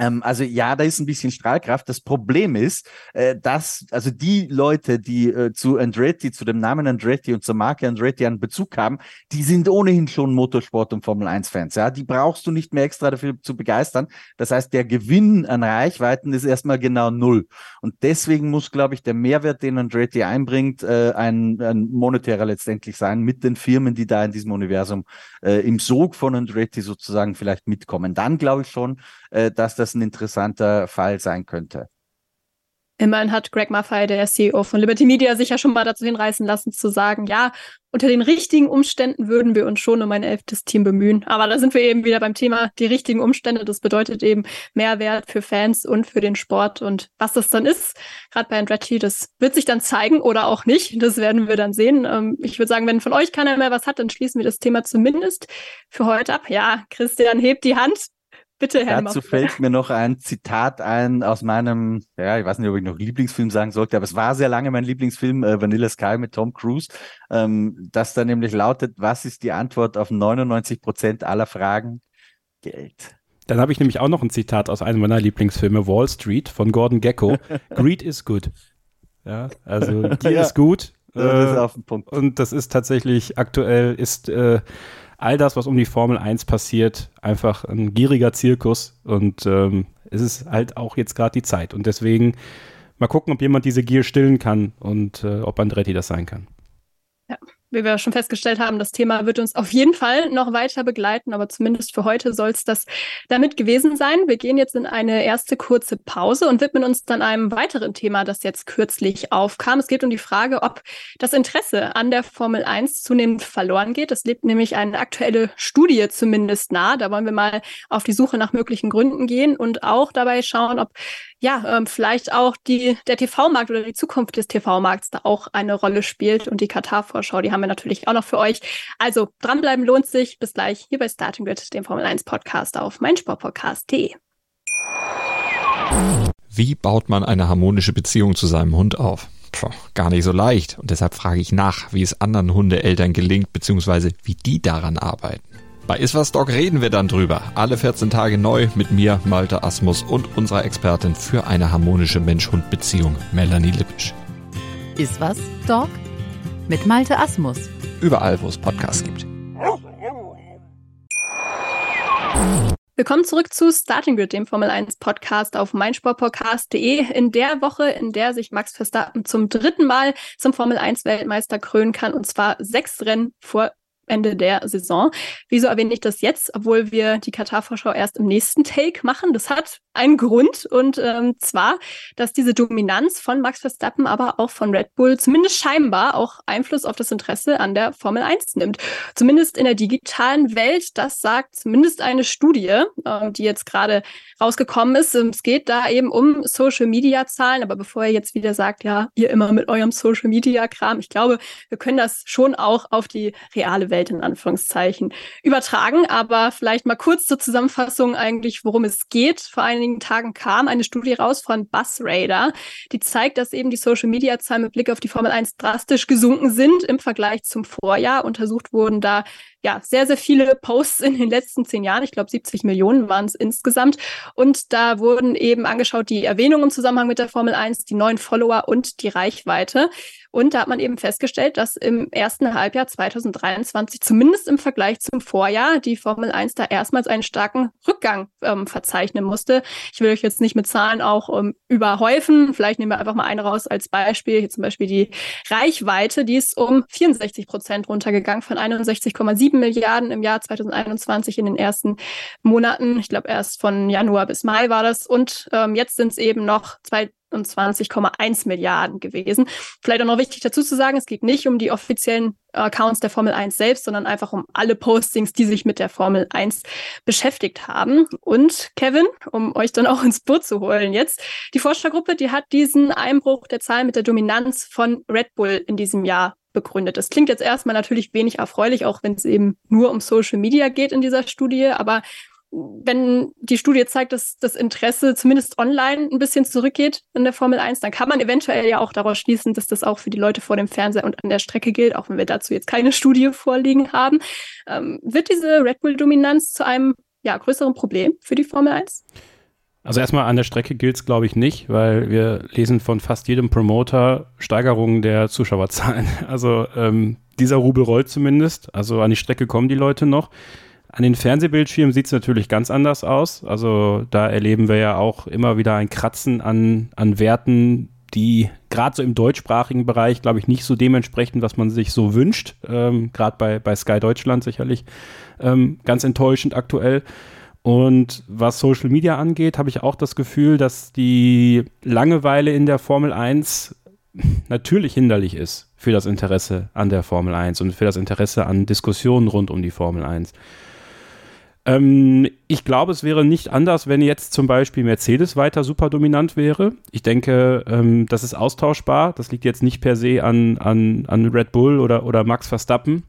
Ähm, also ja, da ist ein bisschen Strahlkraft. Das Problem ist, äh, dass also die Leute, die äh, zu Andretti, zu dem Namen Andretti und zur Marke Andretti einen Bezug haben, die sind ohnehin schon Motorsport- und Formel 1-Fans. Ja, die brauchst du nicht mehr extra dafür zu begeistern. Das heißt, der Gewinn an Reichweiten ist erstmal genau null. Und deswegen muss, glaube ich, der Mehrwert, den Andretti einbringt, äh, ein, ein monetärer letztendlich sein mit den Firmen, die da in diesem Universum äh, im Sog von Andretti sozusagen vielleicht mitkommen. Dann glaube ich schon, äh, dass das ein interessanter Fall sein könnte. Immerhin hat Greg Maffei, der CEO von Liberty Media, sich ja schon mal dazu hinreißen lassen, zu sagen, ja, unter den richtigen Umständen würden wir uns schon um ein elftes Team bemühen. Aber da sind wir eben wieder beim Thema die richtigen Umstände. Das bedeutet eben Mehrwert für Fans und für den Sport. Und was das dann ist, gerade bei Andretti, das wird sich dann zeigen oder auch nicht. Das werden wir dann sehen. Ähm, ich würde sagen, wenn von euch keiner mehr was hat, dann schließen wir das Thema zumindest für heute ab. Ja, Christian, hebt die Hand. Bitte, Herr Dazu fällt mir noch ein Zitat ein aus meinem, ja, ich weiß nicht, ob ich noch Lieblingsfilm sagen sollte, aber es war sehr lange mein Lieblingsfilm, äh, Vanilla Sky mit Tom Cruise, ähm, das da nämlich lautet, was ist die Antwort auf 99 Prozent aller Fragen? Geld. Dann habe ich nämlich auch noch ein Zitat aus einem meiner Lieblingsfilme, Wall Street von Gordon Gecko. Greed is good. Ja, also Gier ja. ist gut. Das ist äh, auf den Punkt. Und das ist tatsächlich aktuell ist äh, all das, was um die Formel 1 passiert, einfach ein gieriger Zirkus und ähm, es ist halt auch jetzt gerade die Zeit und deswegen mal gucken, ob jemand diese Gier stillen kann und äh, ob Andretti das sein kann. Ja wie wir schon festgestellt haben, das Thema wird uns auf jeden Fall noch weiter begleiten, aber zumindest für heute soll es das damit gewesen sein. Wir gehen jetzt in eine erste kurze Pause und widmen uns dann einem weiteren Thema, das jetzt kürzlich aufkam. Es geht um die Frage, ob das Interesse an der Formel 1 zunehmend verloren geht. Es lebt nämlich eine aktuelle Studie zumindest nahe. Da wollen wir mal auf die Suche nach möglichen Gründen gehen und auch dabei schauen, ob ja, ähm, vielleicht auch die, der TV-Markt oder die Zukunft des TV-Markts da auch eine Rolle spielt. Und die Katar-Vorschau, die haben wir natürlich auch noch für euch. Also dranbleiben lohnt sich. Bis gleich hier bei Starting Grid, dem Formel 1 Podcast auf meinsportpodcast.de. Wie baut man eine harmonische Beziehung zu seinem Hund auf? Puh, gar nicht so leicht. Und deshalb frage ich nach, wie es anderen Hundeeltern gelingt, beziehungsweise wie die daran arbeiten. Bei Iswas Dog reden wir dann drüber. Alle 14 Tage neu mit mir, Malte Asmus und unserer Expertin für eine harmonische Mensch-Hund-Beziehung, Melanie Lippisch. Iswas Dog mit Malte Asmus. Überall, wo es Podcasts gibt. Willkommen zurück zu Starting Grid, dem Formel 1 Podcast auf meinsportpodcast.de. In der Woche, in der sich Max Verstappen zum dritten Mal zum Formel 1 Weltmeister krönen kann, und zwar sechs Rennen vor Ende der Saison. Wieso erwähne ich das jetzt, obwohl wir die Katar-Vorschau erst im nächsten Take machen? Das hat einen Grund und ähm, zwar, dass diese Dominanz von Max Verstappen, aber auch von Red Bull zumindest scheinbar auch Einfluss auf das Interesse an der Formel 1 nimmt. Zumindest in der digitalen Welt, das sagt zumindest eine Studie, äh, die jetzt gerade rausgekommen ist. Es geht da eben um Social-Media-Zahlen, aber bevor ihr jetzt wieder sagt, ja, ihr immer mit eurem Social-Media-Kram, ich glaube, wir können das schon auch auf die reale Welt in Anführungszeichen übertragen. Aber vielleicht mal kurz zur Zusammenfassung eigentlich, worum es geht. Vor einigen Tagen kam eine Studie raus von Buzzradar, die zeigt, dass eben die Social-Media-Zahlen mit Blick auf die Formel 1 drastisch gesunken sind im Vergleich zum Vorjahr. Untersucht wurden da ja, sehr, sehr viele Posts in den letzten zehn Jahren. Ich glaube, 70 Millionen waren es insgesamt. Und da wurden eben angeschaut die Erwähnungen im Zusammenhang mit der Formel 1, die neuen Follower und die Reichweite. Und da hat man eben festgestellt, dass im ersten Halbjahr 2023, zumindest im Vergleich zum Vorjahr, die Formel 1 da erstmals einen starken Rückgang ähm, verzeichnen musste. Ich will euch jetzt nicht mit Zahlen auch ähm, überhäufen. Vielleicht nehmen wir einfach mal eine raus als Beispiel. Hier zum Beispiel die Reichweite, die ist um 64 Prozent runtergegangen von 61,7 Milliarden im Jahr 2021 in den ersten Monaten. Ich glaube, erst von Januar bis Mai war das. Und ähm, jetzt sind es eben noch zwei 20,1 Milliarden gewesen. Vielleicht auch noch wichtig dazu zu sagen, es geht nicht um die offiziellen Accounts der Formel 1 selbst, sondern einfach um alle Postings, die sich mit der Formel 1 beschäftigt haben. Und Kevin, um euch dann auch ins Boot zu holen jetzt, die Forschergruppe, die hat diesen Einbruch der Zahlen mit der Dominanz von Red Bull in diesem Jahr begründet. Das klingt jetzt erstmal natürlich wenig erfreulich, auch wenn es eben nur um Social Media geht in dieser Studie, aber wenn die Studie zeigt, dass das Interesse zumindest online ein bisschen zurückgeht in der Formel 1, dann kann man eventuell ja auch daraus schließen, dass das auch für die Leute vor dem Fernseher und an der Strecke gilt, auch wenn wir dazu jetzt keine Studie vorliegen haben. Ähm, wird diese Red Bull-Dominanz zu einem ja, größeren Problem für die Formel 1? Also erstmal an der Strecke gilt es, glaube ich, nicht, weil wir lesen von fast jedem Promoter Steigerungen der Zuschauerzahlen. Also ähm, dieser Rubel rollt zumindest. Also an die Strecke kommen die Leute noch. An den Fernsehbildschirmen sieht es natürlich ganz anders aus. Also da erleben wir ja auch immer wieder ein Kratzen an, an Werten, die gerade so im deutschsprachigen Bereich, glaube ich, nicht so dementsprechend, was man sich so wünscht. Ähm, gerade bei, bei Sky Deutschland sicherlich ähm, ganz enttäuschend aktuell. Und was Social Media angeht, habe ich auch das Gefühl, dass die Langeweile in der Formel 1 natürlich hinderlich ist für das Interesse an der Formel 1 und für das Interesse an Diskussionen rund um die Formel 1. Ähm, ich glaube, es wäre nicht anders, wenn jetzt zum Beispiel Mercedes weiter super dominant wäre. Ich denke, ähm, das ist austauschbar. Das liegt jetzt nicht per se an, an, an Red Bull oder, oder Max Verstappen.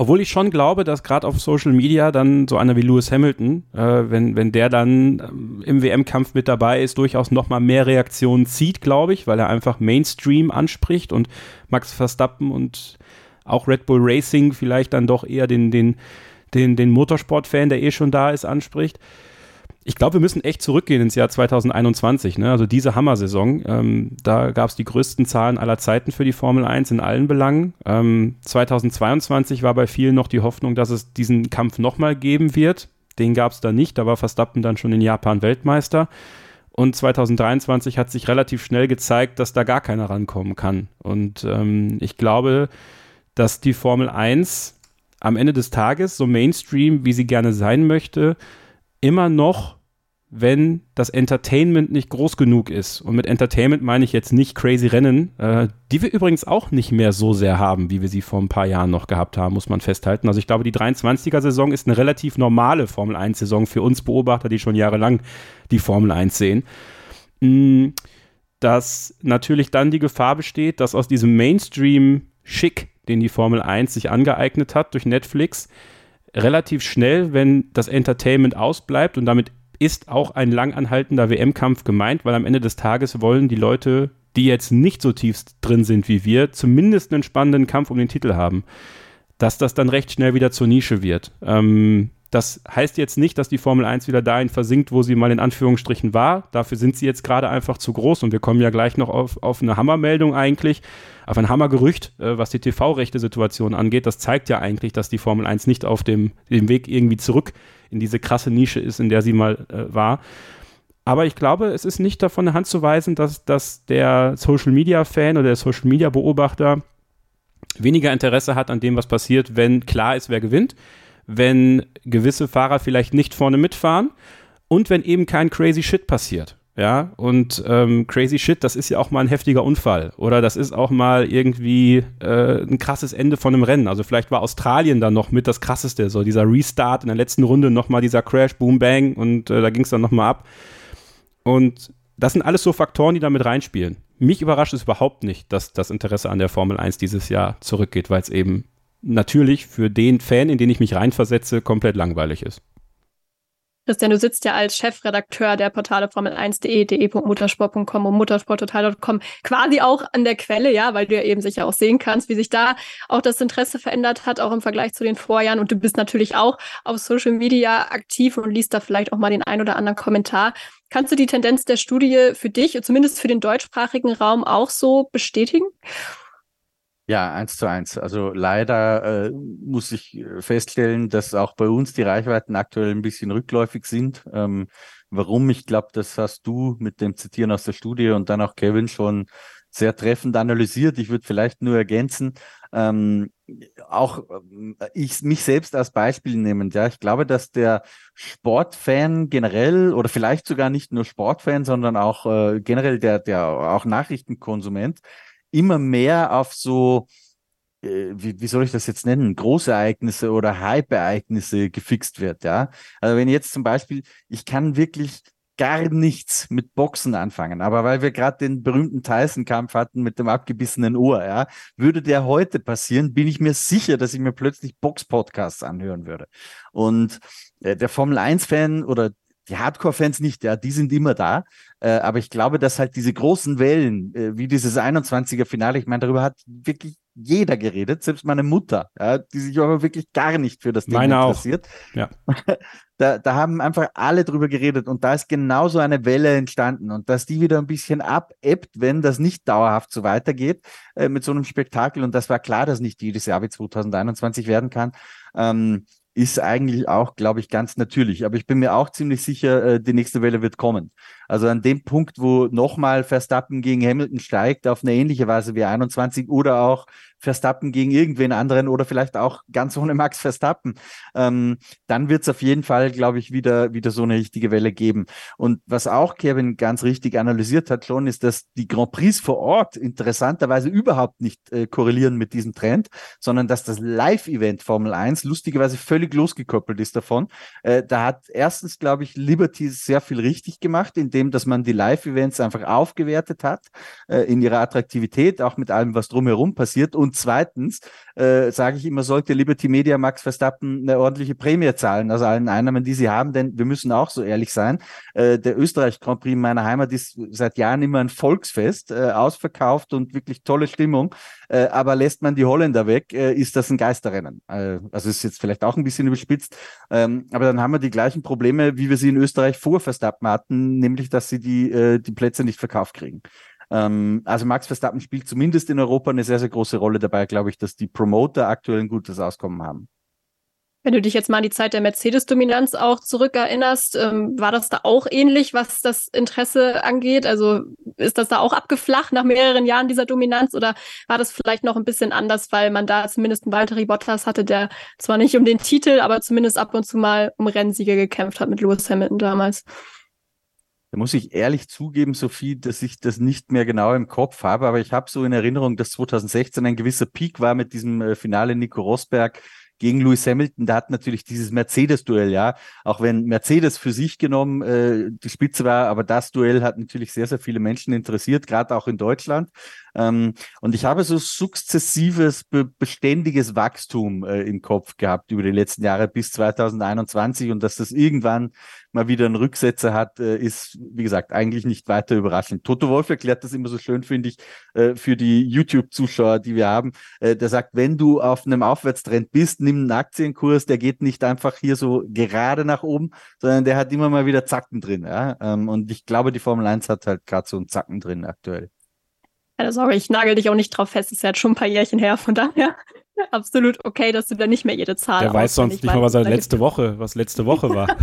Obwohl ich schon glaube, dass gerade auf Social Media dann so einer wie Lewis Hamilton, äh, wenn, wenn der dann ähm, im WM-Kampf mit dabei ist, durchaus nochmal mehr Reaktionen zieht, glaube ich, weil er einfach Mainstream anspricht und Max Verstappen und auch Red Bull Racing vielleicht dann doch eher den, den, den, den Motorsport-Fan, der eh schon da ist, anspricht. Ich glaube, wir müssen echt zurückgehen ins Jahr 2021, ne? also diese Hammer-Saison. Ähm, da gab es die größten Zahlen aller Zeiten für die Formel 1 in allen Belangen. Ähm, 2022 war bei vielen noch die Hoffnung, dass es diesen Kampf nochmal geben wird. Den gab es da nicht, da war Verstappen dann schon in Japan Weltmeister. Und 2023 hat sich relativ schnell gezeigt, dass da gar keiner rankommen kann. Und ähm, ich glaube, dass die Formel 1 am Ende des Tages, so Mainstream, wie sie gerne sein möchte, immer noch, wenn das Entertainment nicht groß genug ist. Und mit Entertainment meine ich jetzt nicht crazy Rennen, äh, die wir übrigens auch nicht mehr so sehr haben, wie wir sie vor ein paar Jahren noch gehabt haben, muss man festhalten. Also ich glaube, die 23er-Saison ist eine relativ normale Formel 1-Saison für uns Beobachter, die schon jahrelang die Formel 1 sehen. Mm, dass natürlich dann die Gefahr besteht, dass aus diesem Mainstream-Schick den die Formel 1 sich angeeignet hat durch Netflix, relativ schnell, wenn das Entertainment ausbleibt und damit ist auch ein langanhaltender WM-Kampf gemeint, weil am Ende des Tages wollen die Leute, die jetzt nicht so tief drin sind wie wir, zumindest einen spannenden Kampf um den Titel haben. Dass das dann recht schnell wieder zur Nische wird. Ähm, das heißt jetzt nicht, dass die Formel 1 wieder dahin versinkt, wo sie mal in Anführungsstrichen war. Dafür sind sie jetzt gerade einfach zu groß und wir kommen ja gleich noch auf, auf eine Hammermeldung eigentlich, auf ein Hammergerücht, äh, was die TV-Rechte-Situation angeht. Das zeigt ja eigentlich, dass die Formel 1 nicht auf dem, dem Weg irgendwie zurück in diese krasse Nische ist, in der sie mal äh, war. Aber ich glaube, es ist nicht davon der Hand zu weisen, dass, dass der Social-Media-Fan oder der Social-Media-Beobachter weniger Interesse hat an dem, was passiert, wenn klar ist, wer gewinnt, wenn gewisse Fahrer vielleicht nicht vorne mitfahren und wenn eben kein crazy Shit passiert. Ja, und ähm, Crazy Shit, das ist ja auch mal ein heftiger Unfall. Oder das ist auch mal irgendwie äh, ein krasses Ende von einem Rennen. Also vielleicht war Australien dann noch mit das krasseste, so dieser Restart in der letzten Runde nochmal dieser Crash, Boom, Bang und äh, da ging es dann nochmal ab. Und das sind alles so Faktoren, die damit reinspielen. Mich überrascht es überhaupt nicht, dass das Interesse an der Formel 1 dieses Jahr zurückgeht, weil es eben natürlich für den Fan, in den ich mich reinversetze, komplett langweilig ist. Christian, du sitzt ja als Chefredakteur der Portale Formel1.de, de.motorsport.com und motorsporttotal.com quasi auch an der Quelle, ja, weil du ja eben sicher auch sehen kannst, wie sich da auch das Interesse verändert hat, auch im Vergleich zu den Vorjahren. Und du bist natürlich auch auf Social Media aktiv und liest da vielleicht auch mal den ein oder anderen Kommentar. Kannst du die Tendenz der Studie für dich, zumindest für den deutschsprachigen Raum, auch so bestätigen? Ja, eins zu eins. Also leider äh, muss ich äh, feststellen, dass auch bei uns die Reichweiten aktuell ein bisschen rückläufig sind. Ähm, warum? Ich glaube, das hast du mit dem Zitieren aus der Studie und dann auch Kevin schon sehr treffend analysiert. Ich würde vielleicht nur ergänzen, ähm, auch äh, ich mich selbst als Beispiel nehmend. Ja, ich glaube, dass der Sportfan generell oder vielleicht sogar nicht nur Sportfan, sondern auch äh, generell der der auch Nachrichtenkonsument immer mehr auf so, äh, wie, wie soll ich das jetzt nennen, Großereignisse oder Hype-Ereignisse gefixt wird, ja. Also wenn jetzt zum Beispiel, ich kann wirklich gar nichts mit Boxen anfangen. Aber weil wir gerade den berühmten Tyson-Kampf hatten mit dem abgebissenen Ohr, ja, würde der heute passieren, bin ich mir sicher, dass ich mir plötzlich Box-Podcasts anhören würde. Und äh, der Formel 1-Fan oder die Hardcore-Fans nicht, ja, die sind immer da. Äh, aber ich glaube, dass halt diese großen Wellen, äh, wie dieses 21er-Finale, ich meine, darüber hat wirklich jeder geredet, selbst meine Mutter, ja, die sich aber wirklich gar nicht für das Thema meine interessiert. Auch. Ja. Da, da haben einfach alle drüber geredet und da ist genauso eine Welle entstanden und dass die wieder ein bisschen abebbt, wenn das nicht dauerhaft so weitergeht äh, mit so einem Spektakel und das war klar, dass nicht jedes Jahr wie 2021 werden kann. Ähm, ist eigentlich auch, glaube ich, ganz natürlich. Aber ich bin mir auch ziemlich sicher, äh, die nächste Welle wird kommen. Also an dem Punkt, wo nochmal Verstappen gegen Hamilton steigt, auf eine ähnliche Weise wie 21 oder auch Verstappen gegen irgendwen anderen oder vielleicht auch ganz ohne Max Verstappen, ähm, dann wird es auf jeden Fall, glaube ich, wieder, wieder so eine richtige Welle geben. Und was auch Kevin ganz richtig analysiert hat schon, ist, dass die Grand Prix vor Ort interessanterweise überhaupt nicht äh, korrelieren mit diesem Trend, sondern dass das Live-Event Formel 1 lustigerweise völlig losgekoppelt ist davon. Äh, da hat erstens, glaube ich, Liberty sehr viel richtig gemacht, indem dass man die Live-Events einfach aufgewertet hat äh, in ihrer Attraktivität, auch mit allem, was drumherum passiert. Und und zweitens äh, sage ich immer, sollte Liberty Media Max Verstappen eine ordentliche Prämie zahlen, also allen Einnahmen, die sie haben, denn wir müssen auch so ehrlich sein. Äh, der Österreich Grand Prix in meiner Heimat ist seit Jahren immer ein Volksfest, äh, ausverkauft und wirklich tolle Stimmung. Äh, aber lässt man die Holländer weg, äh, ist das ein Geisterrennen. Äh, also ist jetzt vielleicht auch ein bisschen überspitzt, ähm, aber dann haben wir die gleichen Probleme, wie wir sie in Österreich vor Verstappen hatten, nämlich dass sie die, äh, die Plätze nicht verkauft kriegen. Ähm, also Max Verstappen spielt zumindest in Europa eine sehr, sehr große Rolle dabei, glaube ich, dass die Promoter aktuell ein gutes Auskommen haben. Wenn du dich jetzt mal an die Zeit der Mercedes-Dominanz auch zurückerinnerst, ähm, war das da auch ähnlich, was das Interesse angeht? Also ist das da auch abgeflacht nach mehreren Jahren dieser Dominanz oder war das vielleicht noch ein bisschen anders, weil man da zumindest einen Walter Bottas hatte, der zwar nicht um den Titel, aber zumindest ab und zu mal um Rennsiege gekämpft hat mit Lewis Hamilton damals? Da muss ich ehrlich zugeben, Sophie, dass ich das nicht mehr genau im Kopf habe, aber ich habe so in Erinnerung, dass 2016 ein gewisser Peak war mit diesem äh, Finale Nico Rosberg gegen Lewis Hamilton. Da hat natürlich dieses Mercedes-Duell, ja, auch wenn Mercedes für sich genommen äh, die Spitze war, aber das Duell hat natürlich sehr, sehr viele Menschen interessiert, gerade auch in Deutschland. Ähm, und ich habe so sukzessives, be beständiges Wachstum äh, im Kopf gehabt über die letzten Jahre bis 2021 und dass das irgendwann mal wieder einen Rücksetzer hat, äh, ist, wie gesagt, eigentlich nicht weiter überraschend. Toto Wolf erklärt das immer so schön, finde ich, äh, für die YouTube-Zuschauer, die wir haben. Äh, der sagt, wenn du auf einem Aufwärtstrend bist, nimm einen Aktienkurs, der geht nicht einfach hier so gerade nach oben, sondern der hat immer mal wieder Zacken drin. Ja? Ähm, und ich glaube, die Formel 1 hat halt gerade so einen Zacken drin aktuell. Keine Sorge, ich nagel dich auch nicht drauf fest, ist ja jetzt schon ein paar Jährchen her, von daher absolut okay, dass du da nicht mehr jede Zahl Der weiß sonst nicht mal, was er letzte Woche, was letzte Woche war.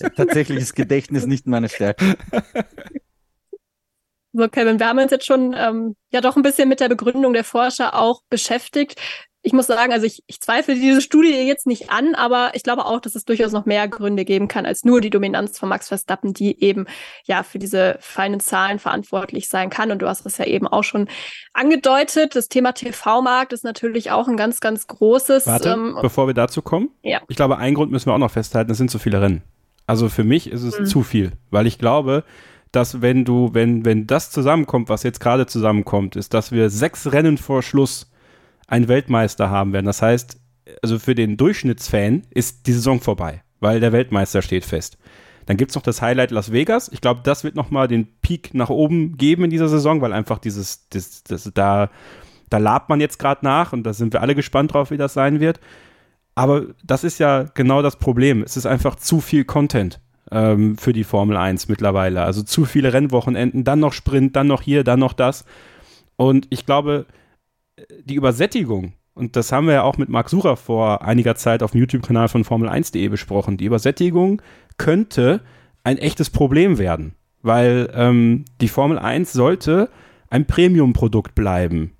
Tatsächlich ist Gedächtnis nicht meine Stärke. So, Kevin, wir haben uns jetzt schon ähm, ja doch ein bisschen mit der Begründung der Forscher auch beschäftigt ich muss sagen, also ich, ich zweifle diese Studie jetzt nicht an, aber ich glaube auch, dass es durchaus noch mehr Gründe geben kann als nur die Dominanz von Max Verstappen, die eben ja für diese feinen Zahlen verantwortlich sein kann. Und du hast es ja eben auch schon angedeutet. Das Thema TV-Markt ist natürlich auch ein ganz, ganz großes. Warte, ähm, bevor wir dazu kommen. Ja. Ich glaube, einen Grund müssen wir auch noch festhalten, es sind zu viele Rennen. Also für mich ist es mhm. zu viel, weil ich glaube, dass wenn du, wenn, wenn das zusammenkommt, was jetzt gerade zusammenkommt, ist, dass wir sechs Rennen vor Schluss einen Weltmeister haben werden. Das heißt, also für den Durchschnittsfan ist die Saison vorbei, weil der Weltmeister steht fest. Dann gibt es noch das Highlight Las Vegas. Ich glaube, das wird nochmal den Peak nach oben geben in dieser Saison, weil einfach dieses, das, das, da, da labt man jetzt gerade nach und da sind wir alle gespannt drauf, wie das sein wird. Aber das ist ja genau das Problem. Es ist einfach zu viel Content ähm, für die Formel 1 mittlerweile. Also zu viele Rennwochenenden, dann noch Sprint, dann noch hier, dann noch das. Und ich glaube, die Übersättigung, und das haben wir ja auch mit Marc Sucher vor einiger Zeit auf dem YouTube-Kanal von Formel1.de besprochen, die Übersättigung könnte ein echtes Problem werden, weil ähm, die Formel 1 sollte ein Premium-Produkt bleiben.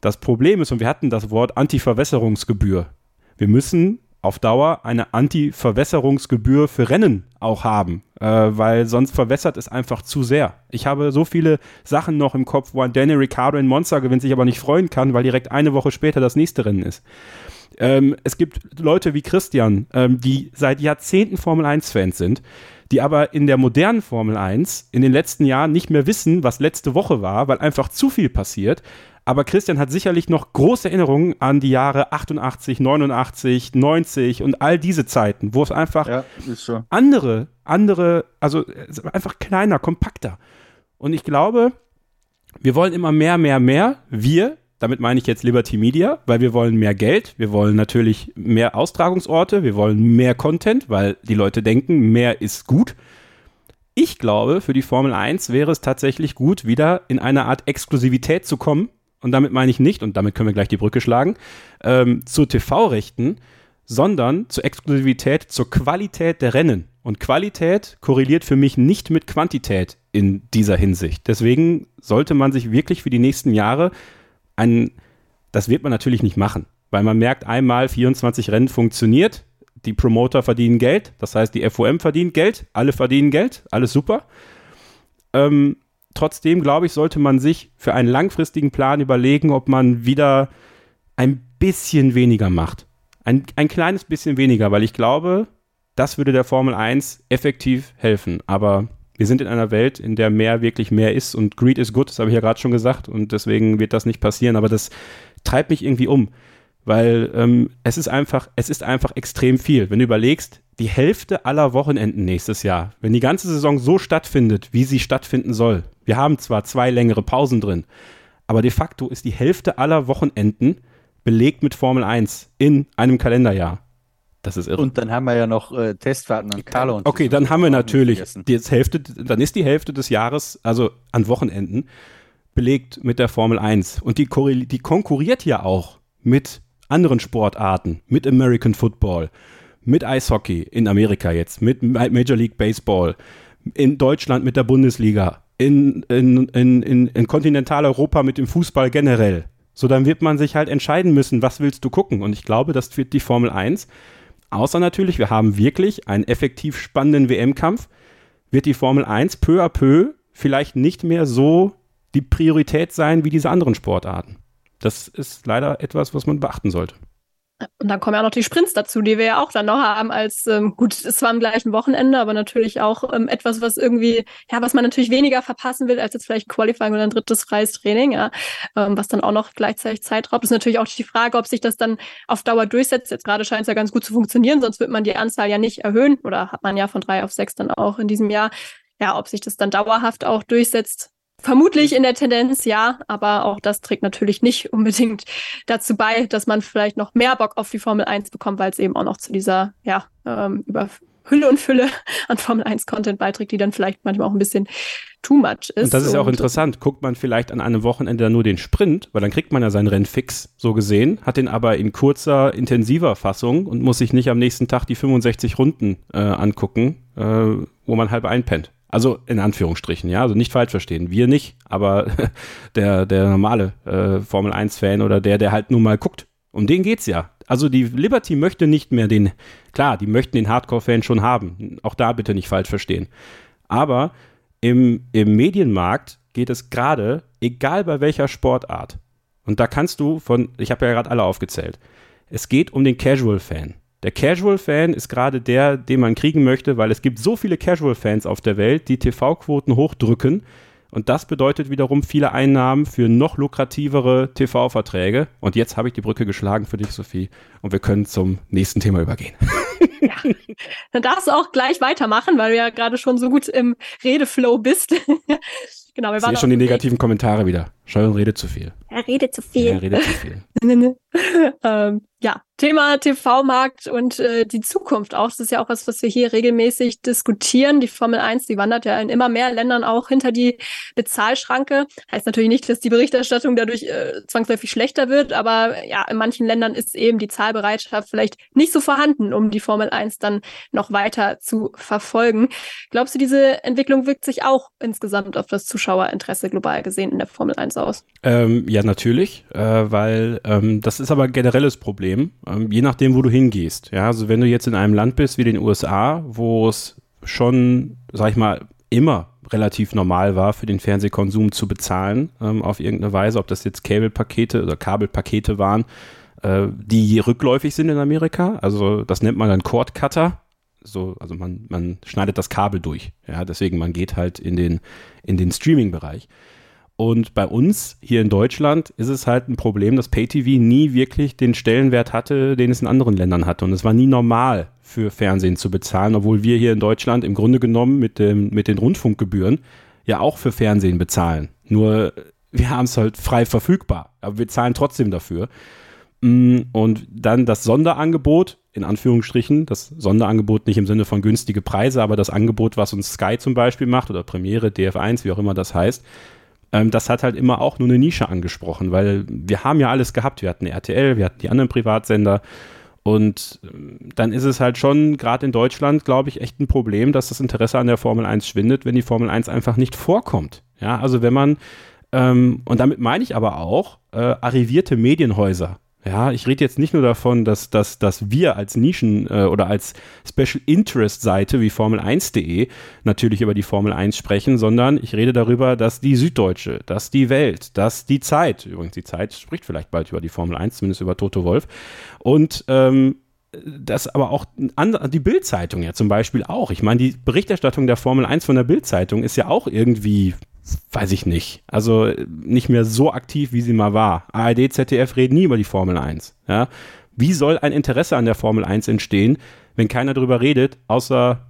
Das Problem ist, und wir hatten das Wort Anti-Verwässerungsgebühr. Wir müssen auf Dauer eine Anti-Verwässerungsgebühr für Rennen auch haben, äh, weil sonst verwässert es einfach zu sehr. Ich habe so viele Sachen noch im Kopf, wo ein Danny Ricciardo in Monza gewinnt, sich aber nicht freuen kann, weil direkt eine Woche später das nächste Rennen ist. Ähm, es gibt Leute wie Christian, ähm, die seit Jahrzehnten Formel 1-Fans sind, die aber in der modernen Formel 1 in den letzten Jahren nicht mehr wissen, was letzte Woche war, weil einfach zu viel passiert aber Christian hat sicherlich noch große Erinnerungen an die Jahre 88, 89, 90 und all diese Zeiten, wo es einfach ja, so. andere, andere, also einfach kleiner, kompakter. Und ich glaube, wir wollen immer mehr, mehr, mehr. Wir, damit meine ich jetzt Liberty Media, weil wir wollen mehr Geld, wir wollen natürlich mehr Austragungsorte, wir wollen mehr Content, weil die Leute denken, mehr ist gut. Ich glaube, für die Formel 1 wäre es tatsächlich gut, wieder in eine Art Exklusivität zu kommen, und damit meine ich nicht, und damit können wir gleich die Brücke schlagen, ähm, zu TV-Rechten, sondern zur Exklusivität, zur Qualität der Rennen. Und Qualität korreliert für mich nicht mit Quantität in dieser Hinsicht. Deswegen sollte man sich wirklich für die nächsten Jahre ein, das wird man natürlich nicht machen, weil man merkt einmal, 24 Rennen funktioniert, die Promoter verdienen Geld, das heißt, die FOM verdient Geld, alle verdienen Geld, alles super. Ähm, trotzdem, glaube ich, sollte man sich für einen langfristigen Plan überlegen, ob man wieder ein bisschen weniger macht. Ein, ein kleines bisschen weniger, weil ich glaube, das würde der Formel 1 effektiv helfen. Aber wir sind in einer Welt, in der mehr wirklich mehr ist und Greed is good, das habe ich ja gerade schon gesagt und deswegen wird das nicht passieren. Aber das treibt mich irgendwie um, weil ähm, es ist einfach, es ist einfach extrem viel. Wenn du überlegst, die Hälfte aller Wochenenden nächstes Jahr, wenn die ganze Saison so stattfindet, wie sie stattfinden soll. Wir haben zwar zwei längere Pausen drin, aber de facto ist die Hälfte aller Wochenenden belegt mit Formel 1 in einem Kalenderjahr. Das ist irre. Und dann haben wir ja noch äh, Testfahrten an Carlo und Okay, dann haben wir natürlich die Hälfte, dann ist die Hälfte des Jahres, also an Wochenenden, belegt mit der Formel 1. Und die, die konkurriert ja auch mit anderen Sportarten, mit American Football, mit Eishockey in Amerika jetzt, mit Major League Baseball, in Deutschland mit der Bundesliga, in, in, in, in, in Kontinentaleuropa mit dem Fußball generell. So, dann wird man sich halt entscheiden müssen, was willst du gucken? Und ich glaube, das wird die Formel 1. Außer natürlich, wir haben wirklich einen effektiv spannenden WM-Kampf, wird die Formel 1 peu à peu vielleicht nicht mehr so die Priorität sein wie diese anderen Sportarten. Das ist leider etwas, was man beachten sollte. Und dann kommen ja auch noch die Sprints dazu, die wir ja auch dann noch haben als, ähm, gut, es war am gleichen Wochenende, aber natürlich auch ähm, etwas, was irgendwie, ja, was man natürlich weniger verpassen will, als jetzt vielleicht Qualifying oder ein drittes freies Training, ja, ähm, was dann auch noch gleichzeitig Zeit raubt. Ist natürlich auch die Frage, ob sich das dann auf Dauer durchsetzt. Jetzt gerade scheint es ja ganz gut zu funktionieren, sonst wird man die Anzahl ja nicht erhöhen oder hat man ja von drei auf sechs dann auch in diesem Jahr. Ja, ob sich das dann dauerhaft auch durchsetzt, Vermutlich in der Tendenz ja, aber auch das trägt natürlich nicht unbedingt dazu bei, dass man vielleicht noch mehr Bock auf die Formel 1 bekommt, weil es eben auch noch zu dieser, ja, ähm, über Hülle und Fülle an Formel 1 Content beiträgt, die dann vielleicht manchmal auch ein bisschen too much ist. Und das ist ja auch interessant. Guckt man vielleicht an einem Wochenende nur den Sprint, weil dann kriegt man ja seinen Rennen fix, so gesehen, hat den aber in kurzer, intensiver Fassung und muss sich nicht am nächsten Tag die 65 Runden äh, angucken, äh, wo man halb einpennt. Also in Anführungsstrichen, ja, also nicht falsch verstehen. Wir nicht, aber der, der normale äh, Formel 1-Fan oder der, der halt nun mal guckt. Um den geht's ja. Also die Liberty möchte nicht mehr den, klar, die möchten den Hardcore-Fan schon haben. Auch da bitte nicht falsch verstehen. Aber im, im Medienmarkt geht es gerade, egal bei welcher Sportart. Und da kannst du von, ich habe ja gerade alle aufgezählt. Es geht um den Casual-Fan. Der Casual-Fan ist gerade der, den man kriegen möchte, weil es gibt so viele Casual-Fans auf der Welt, die TV-Quoten hochdrücken. Und das bedeutet wiederum viele Einnahmen für noch lukrativere TV-Verträge. Und jetzt habe ich die Brücke geschlagen für dich, Sophie. Und wir können zum nächsten Thema übergehen. Ja, dann darfst du auch gleich weitermachen, weil du ja gerade schon so gut im Redeflow bist. genau, wir ich waren sehe schon die negativen Kommentare wieder. Scheuren redet zu viel. Er redet zu viel. Er redet zu viel. ähm, ja, Thema TV-Markt und äh, die Zukunft auch. Das ist ja auch was, was wir hier regelmäßig diskutieren. Die Formel 1, die wandert ja in immer mehr Ländern auch hinter die Bezahlschranke. Heißt natürlich nicht, dass die Berichterstattung dadurch äh, zwangsläufig schlechter wird, aber ja, in manchen Ländern ist eben die Zahlbereitschaft vielleicht nicht so vorhanden, um die Formel 1 dann noch weiter zu verfolgen. Glaubst du, diese Entwicklung wirkt sich auch insgesamt auf das Zuschauerinteresse global gesehen in der Formel 1 aus? Ähm, ja, natürlich, äh, weil ähm, das ist aber ein generelles Problem, ähm, je nachdem, wo du hingehst. Ja, also wenn du jetzt in einem Land bist wie den USA, wo es schon, sag ich mal, immer relativ normal war, für den Fernsehkonsum zu bezahlen, ähm, auf irgendeine Weise, ob das jetzt Cable-Pakete oder Kabelpakete waren, äh, die rückläufig sind in Amerika. Also das nennt man dann Cord Cutter. So, also man, man schneidet das Kabel durch. Ja, deswegen man geht halt in den, in den Streaming-Bereich. Und bei uns hier in Deutschland ist es halt ein Problem, dass PayTV nie wirklich den Stellenwert hatte, den es in anderen Ländern hatte. Und es war nie normal für Fernsehen zu bezahlen, obwohl wir hier in Deutschland im Grunde genommen mit, dem, mit den Rundfunkgebühren ja auch für Fernsehen bezahlen. Nur wir haben es halt frei verfügbar, aber wir zahlen trotzdem dafür. Mm, und dann das Sonderangebot, in Anführungsstrichen, das Sonderangebot nicht im Sinne von günstige Preise, aber das Angebot, was uns Sky zum Beispiel macht oder Premiere, DF1, wie auch immer das heißt, das hat halt immer auch nur eine Nische angesprochen, weil wir haben ja alles gehabt. Wir hatten RTL, wir hatten die anderen Privatsender. Und ähm, dann ist es halt schon, gerade in Deutschland, glaube ich, echt ein Problem, dass das Interesse an der Formel 1 schwindet, wenn die Formel 1 einfach nicht vorkommt. Ja, also wenn man, ähm, und damit meine ich aber auch, äh, arrivierte Medienhäuser, ja, ich rede jetzt nicht nur davon, dass, dass, dass wir als Nischen äh, oder als Special Interest Seite wie Formel1.de natürlich über die Formel 1 sprechen, sondern ich rede darüber, dass die Süddeutsche, dass die Welt, dass die Zeit, übrigens die Zeit spricht vielleicht bald über die Formel 1, zumindest über Toto Wolf, und ähm, das aber auch die Bildzeitung ja zum Beispiel auch. Ich meine, die Berichterstattung der Formel 1 von der Bildzeitung ist ja auch irgendwie weiß ich nicht. Also nicht mehr so aktiv, wie sie mal war. ARD, ZDF reden nie über die Formel 1. Ja? Wie soll ein Interesse an der Formel 1 entstehen, wenn keiner darüber redet, außer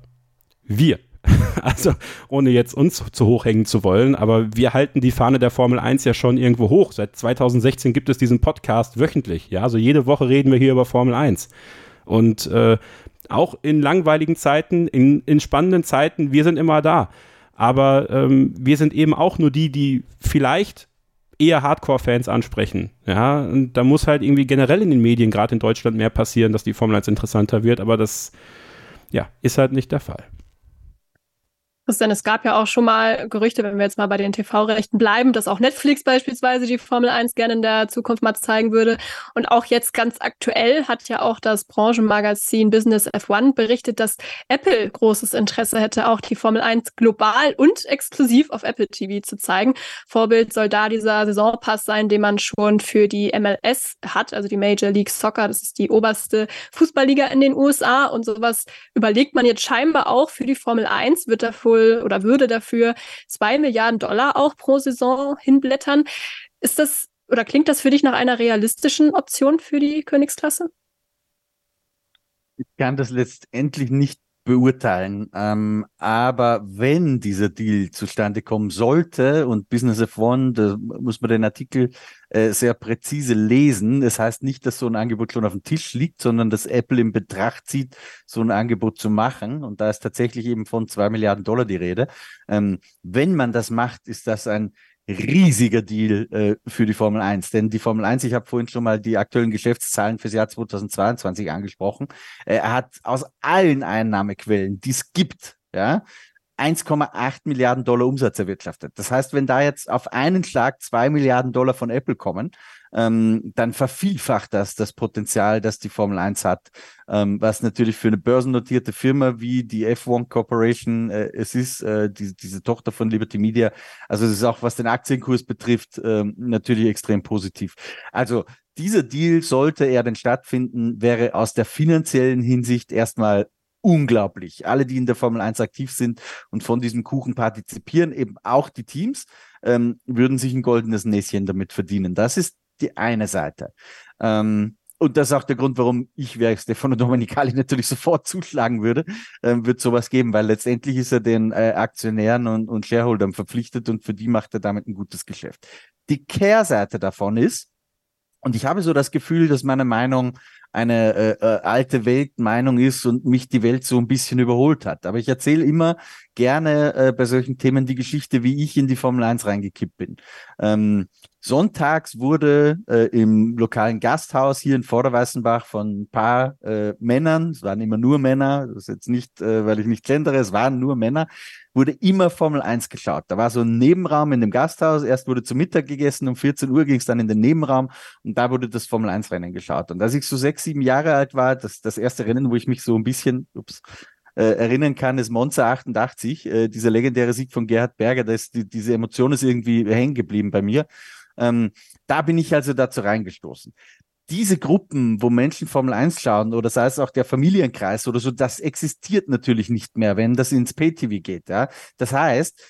wir? Also, ohne jetzt uns zu hoch hängen zu wollen, aber wir halten die Fahne der Formel 1 ja schon irgendwo hoch. Seit 2016 gibt es diesen Podcast wöchentlich. Ja, also jede Woche reden wir hier über Formel 1. Und äh, auch in langweiligen Zeiten, in, in spannenden Zeiten, wir sind immer da. Aber ähm, wir sind eben auch nur die, die vielleicht eher Hardcore-Fans ansprechen. Ja, und da muss halt irgendwie generell in den Medien, gerade in Deutschland, mehr passieren, dass die Formel 1 interessanter wird, aber das ja, ist halt nicht der Fall. Christian, es gab ja auch schon mal Gerüchte, wenn wir jetzt mal bei den TV-Rechten bleiben, dass auch Netflix beispielsweise die Formel 1 gerne in der Zukunft mal zeigen würde. Und auch jetzt ganz aktuell hat ja auch das Branchenmagazin Business F1 berichtet, dass Apple großes Interesse hätte, auch die Formel 1 global und exklusiv auf Apple TV zu zeigen. Vorbild soll da dieser Saisonpass sein, den man schon für die MLS hat, also die Major League Soccer. Das ist die oberste Fußballliga in den USA. Und sowas überlegt man jetzt scheinbar auch für die Formel 1, wird da wohl oder würde dafür zwei Milliarden Dollar auch pro Saison hinblättern. Ist das oder klingt das für dich nach einer realistischen Option für die Königsklasse? Ich kann das letztendlich nicht beurteilen. Ähm, aber wenn dieser Deal zustande kommen sollte und Business of One, da muss man den Artikel äh, sehr präzise lesen. Das heißt nicht, dass so ein Angebot schon auf dem Tisch liegt, sondern dass Apple in Betracht zieht, so ein Angebot zu machen. Und da ist tatsächlich eben von zwei Milliarden Dollar die Rede. Ähm, wenn man das macht, ist das ein riesiger Deal äh, für die Formel 1. Denn die Formel 1, ich habe vorhin schon mal die aktuellen Geschäftszahlen fürs Jahr 2022 angesprochen, äh, hat aus allen Einnahmequellen, die es gibt, ja, 1,8 Milliarden Dollar Umsatz erwirtschaftet. Das heißt, wenn da jetzt auf einen Schlag zwei Milliarden Dollar von Apple kommen, ähm, dann vervielfacht das das Potenzial, das die Formel 1 hat, ähm, was natürlich für eine börsennotierte Firma wie die F1 Corporation äh, es ist, äh, die, diese Tochter von Liberty Media. Also es ist auch, was den Aktienkurs betrifft, ähm, natürlich extrem positiv. Also dieser Deal, sollte er denn stattfinden, wäre aus der finanziellen Hinsicht erstmal unglaublich. Alle, die in der Formel 1 aktiv sind und von diesem Kuchen partizipieren, eben auch die Teams, ähm, würden sich ein goldenes Näschen damit verdienen. Das ist die eine Seite. Ähm, und das ist auch der Grund, warum ich, wäre Stefano Domenicali natürlich sofort zuschlagen würde, ähm, wird sowas geben, weil letztendlich ist er den äh, Aktionären und, und Shareholdern verpflichtet und für die macht er damit ein gutes Geschäft. Die Kehrseite davon ist, und ich habe so das Gefühl, dass meine Meinung eine äh, äh, alte Weltmeinung ist und mich die Welt so ein bisschen überholt hat. Aber ich erzähle immer gerne äh, bei solchen Themen die Geschichte, wie ich in die Formel 1 reingekippt bin. Ähm, Sonntags wurde äh, im lokalen Gasthaus hier in Vorderweißenbach von ein paar äh, Männern, es waren immer nur Männer, das ist jetzt nicht, äh, weil ich nicht gendere, es waren nur Männer, wurde immer Formel 1 geschaut. Da war so ein Nebenraum in dem Gasthaus, erst wurde zu Mittag gegessen, um 14 Uhr ging es dann in den Nebenraum und da wurde das Formel 1 Rennen geschaut. Und als ich so sechs, sieben Jahre alt war, das, das erste Rennen, wo ich mich so ein bisschen, ups, äh, erinnern kann, ist Monza 88, äh, dieser legendäre Sieg von Gerhard Berger, da ist die, diese Emotion ist irgendwie hängen geblieben bei mir. Ähm, da bin ich also dazu reingestoßen. Diese Gruppen, wo Menschen Formel 1 schauen oder sei es auch der Familienkreis oder so, das existiert natürlich nicht mehr, wenn das ins Pay-TV geht. Ja? Das heißt,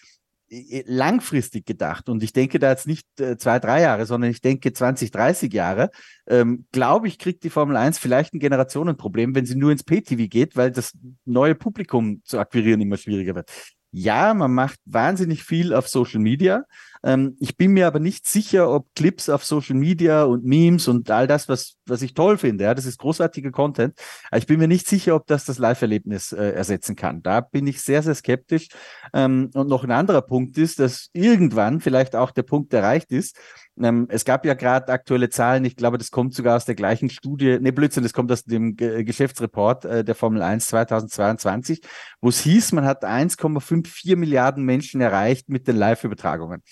langfristig gedacht, und ich denke da jetzt nicht äh, zwei, drei Jahre, sondern ich denke 20, 30 Jahre, ähm, glaube ich, kriegt die Formel 1 vielleicht ein Generationenproblem, wenn sie nur ins Pay-TV geht, weil das neue Publikum zu akquirieren immer schwieriger wird. Ja, man macht wahnsinnig viel auf Social Media. Ähm, ich bin mir aber nicht sicher, ob Clips auf Social Media und Memes und all das, was, was ich toll finde, ja, das ist großartiger Content. Aber ich bin mir nicht sicher, ob das das Live-Erlebnis äh, ersetzen kann. Da bin ich sehr, sehr skeptisch. Ähm, und noch ein anderer Punkt ist, dass irgendwann vielleicht auch der Punkt erreicht ist, ähm, es gab ja gerade aktuelle Zahlen, ich glaube, das kommt sogar aus der gleichen Studie, ne Blödsinn, das kommt aus dem Ge Geschäftsreport äh, der Formel 1 2022, wo es hieß, man hat 1,54 Milliarden Menschen erreicht mit den Live-Übertragungen.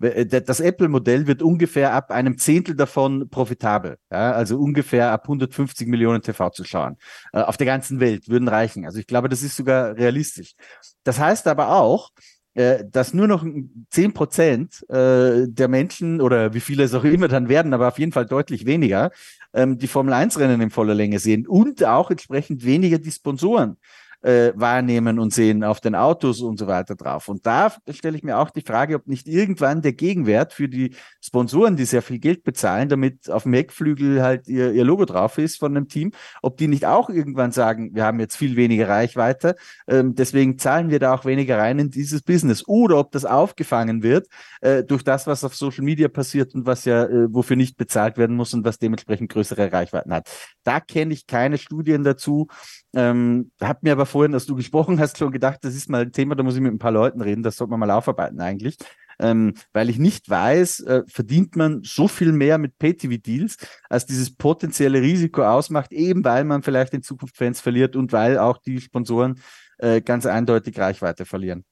Äh, das Apple-Modell wird ungefähr ab einem Zehntel davon profitabel. Ja, also ungefähr ab 150 Millionen TV-Zuschauern äh, auf der ganzen Welt würden reichen. Also ich glaube, das ist sogar realistisch. Das heißt aber auch, äh, dass nur noch zehn Prozent äh, der Menschen oder wie viele es auch immer dann werden, aber auf jeden Fall deutlich weniger, ähm, die Formel 1 Rennen in voller Länge sehen und auch entsprechend weniger die Sponsoren äh, wahrnehmen und sehen auf den Autos und so weiter drauf. Und da stelle ich mir auch die Frage, ob nicht irgendwann der Gegenwert für die Sponsoren, die sehr viel Geld bezahlen, damit auf dem Heckflügel halt ihr, ihr Logo drauf ist von einem Team, ob die nicht auch irgendwann sagen, wir haben jetzt viel weniger Reichweite, ähm, deswegen zahlen wir da auch weniger rein in dieses Business. Oder ob das aufgefangen wird äh, durch das, was auf Social Media passiert und was ja, äh, wofür nicht bezahlt werden muss und was dementsprechend größere Reichweiten hat. Da kenne ich keine Studien dazu. Ähm, hab mir aber vorhin, als du gesprochen hast, schon gedacht, das ist mal ein Thema, da muss ich mit ein paar Leuten reden, das sollte man mal aufarbeiten eigentlich. Ähm, weil ich nicht weiß, äh, verdient man so viel mehr mit Pay-TV-Deals, als dieses potenzielle Risiko ausmacht, eben weil man vielleicht in Zukunft Fans verliert und weil auch die Sponsoren äh, ganz eindeutig Reichweite verlieren.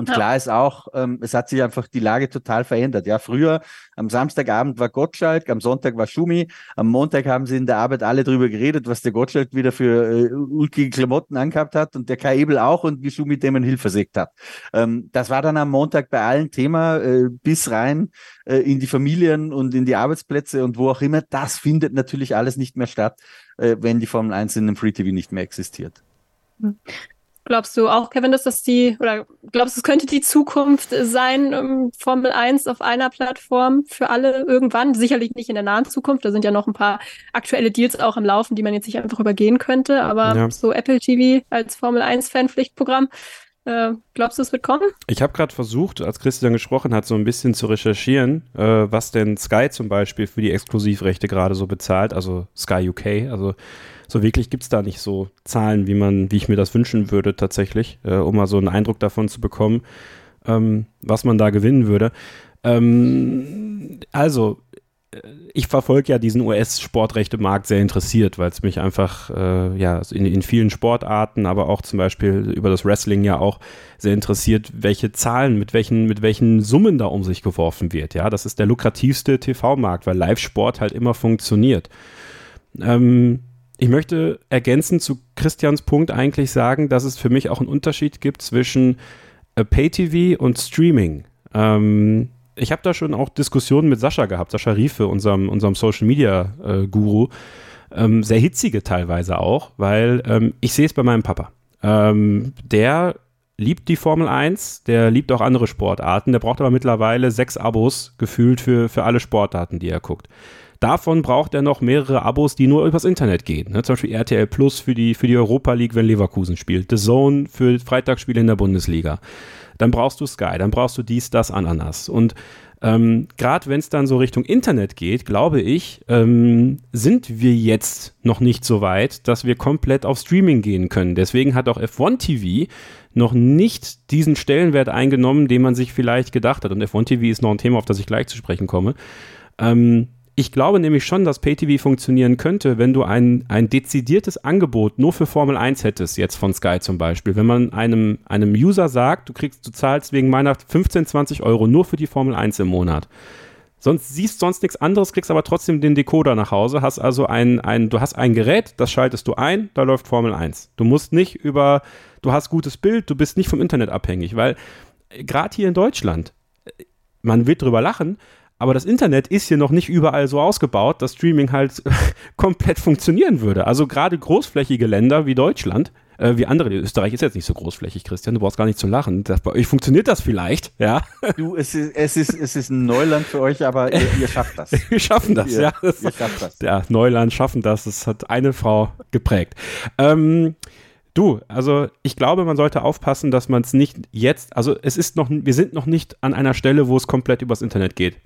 Und ja. klar ist auch, ähm, es hat sich einfach die Lage total verändert. Ja, früher am Samstagabend war Gottschalk, am Sonntag war Schumi, am Montag haben sie in der Arbeit alle drüber geredet, was der Gottschalk wieder für äh, ulkige Klamotten angehabt hat und der Kai Ebel auch und wie Schumi dem ein Hill versägt hat. Ähm, das war dann am Montag bei allen Thema äh, bis rein äh, in die Familien und in die Arbeitsplätze und wo auch immer. Das findet natürlich alles nicht mehr statt, äh, wenn die Formel 1 in dem Free TV nicht mehr existiert. Hm. Glaubst du auch, Kevin, dass das die, oder glaubst du, es könnte die Zukunft sein, um, Formel 1 auf einer Plattform für alle irgendwann? Sicherlich nicht in der nahen Zukunft. Da sind ja noch ein paar aktuelle Deals auch im Laufen, die man jetzt nicht einfach übergehen könnte. Aber ja. so Apple TV als Formel 1-Fanpflichtprogramm, äh, glaubst du, es wird kommen? Ich habe gerade versucht, als Christian gesprochen hat, so ein bisschen zu recherchieren, äh, was denn Sky zum Beispiel für die Exklusivrechte gerade so bezahlt, also Sky UK, also so wirklich gibt es da nicht so Zahlen, wie man, wie ich mir das wünschen würde tatsächlich, äh, um mal so einen Eindruck davon zu bekommen, ähm, was man da gewinnen würde. Ähm, also, ich verfolge ja diesen US-Sportrechtemarkt sehr interessiert, weil es mich einfach äh, ja in, in vielen Sportarten, aber auch zum Beispiel über das Wrestling ja auch sehr interessiert, welche Zahlen, mit welchen, mit welchen Summen da um sich geworfen wird. Ja, das ist der lukrativste TV-Markt, weil Live-Sport halt immer funktioniert. Ähm, ich möchte ergänzend zu Christians Punkt eigentlich sagen, dass es für mich auch einen Unterschied gibt zwischen äh, Pay-TV und Streaming. Ähm, ich habe da schon auch Diskussionen mit Sascha gehabt, Sascha Riefe, unserem, unserem Social Media äh, Guru, ähm, sehr hitzige teilweise auch, weil ähm, ich sehe es bei meinem Papa. Ähm, der liebt die Formel 1, der liebt auch andere Sportarten, der braucht aber mittlerweile sechs Abos gefühlt für, für alle Sportarten, die er guckt. Davon braucht er noch mehrere Abos, die nur übers Internet gehen. Ne? Zum Beispiel RTL Plus für die, für die Europa League, wenn Leverkusen spielt. The Zone für Freitagsspiele in der Bundesliga dann brauchst du Sky, dann brauchst du dies, das, Ananas. Und ähm, gerade wenn es dann so Richtung Internet geht, glaube ich, ähm, sind wir jetzt noch nicht so weit, dass wir komplett auf Streaming gehen können. Deswegen hat auch F1 TV noch nicht diesen Stellenwert eingenommen, den man sich vielleicht gedacht hat. Und F1 TV ist noch ein Thema, auf das ich gleich zu sprechen komme. Ähm, ich glaube nämlich schon, dass PayTV funktionieren könnte, wenn du ein, ein dezidiertes Angebot nur für Formel 1 hättest, jetzt von Sky zum Beispiel. Wenn man einem, einem User sagt, du kriegst, du zahlst wegen Weihnachten 15, 20 Euro nur für die Formel 1 im Monat. Sonst siehst sonst nichts anderes, kriegst aber trotzdem den Decoder nach Hause, hast also ein, ein, du hast ein Gerät, das schaltest du ein, da läuft Formel 1. Du musst nicht über, du hast gutes Bild, du bist nicht vom Internet abhängig, weil äh, gerade hier in Deutschland, äh, man wird drüber lachen, aber das Internet ist hier noch nicht überall so ausgebaut, dass Streaming halt komplett funktionieren würde. Also gerade großflächige Länder wie Deutschland, äh, wie andere, Österreich ist jetzt nicht so großflächig, Christian, du brauchst gar nicht zu lachen. Das, bei euch funktioniert das vielleicht, ja. Du, es ist, es ist, es ist ein Neuland für euch, aber ihr, ihr schafft das. Wir schaffen das, ihr, ja. Das, ihr schafft das. Ja, Neuland schaffen das, das hat eine Frau geprägt. Ähm, Du, also ich glaube, man sollte aufpassen, dass man es nicht jetzt, also es ist noch, wir sind noch nicht an einer Stelle, wo es komplett übers Internet geht.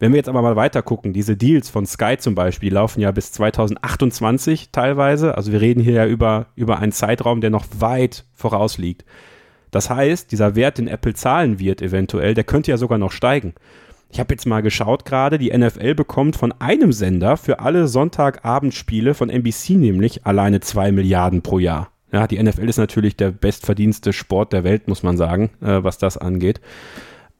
Wenn wir jetzt aber mal weiter gucken, diese Deals von Sky zum Beispiel, laufen ja bis 2028 teilweise. Also wir reden hier ja über, über einen Zeitraum, der noch weit vorausliegt. Das heißt, dieser Wert, den Apple zahlen wird eventuell, der könnte ja sogar noch steigen. Ich habe jetzt mal geschaut gerade, die NFL bekommt von einem Sender für alle Sonntagabendspiele von NBC nämlich alleine zwei Milliarden pro Jahr. Ja, die NFL ist natürlich der bestverdienste Sport der Welt, muss man sagen, äh, was das angeht.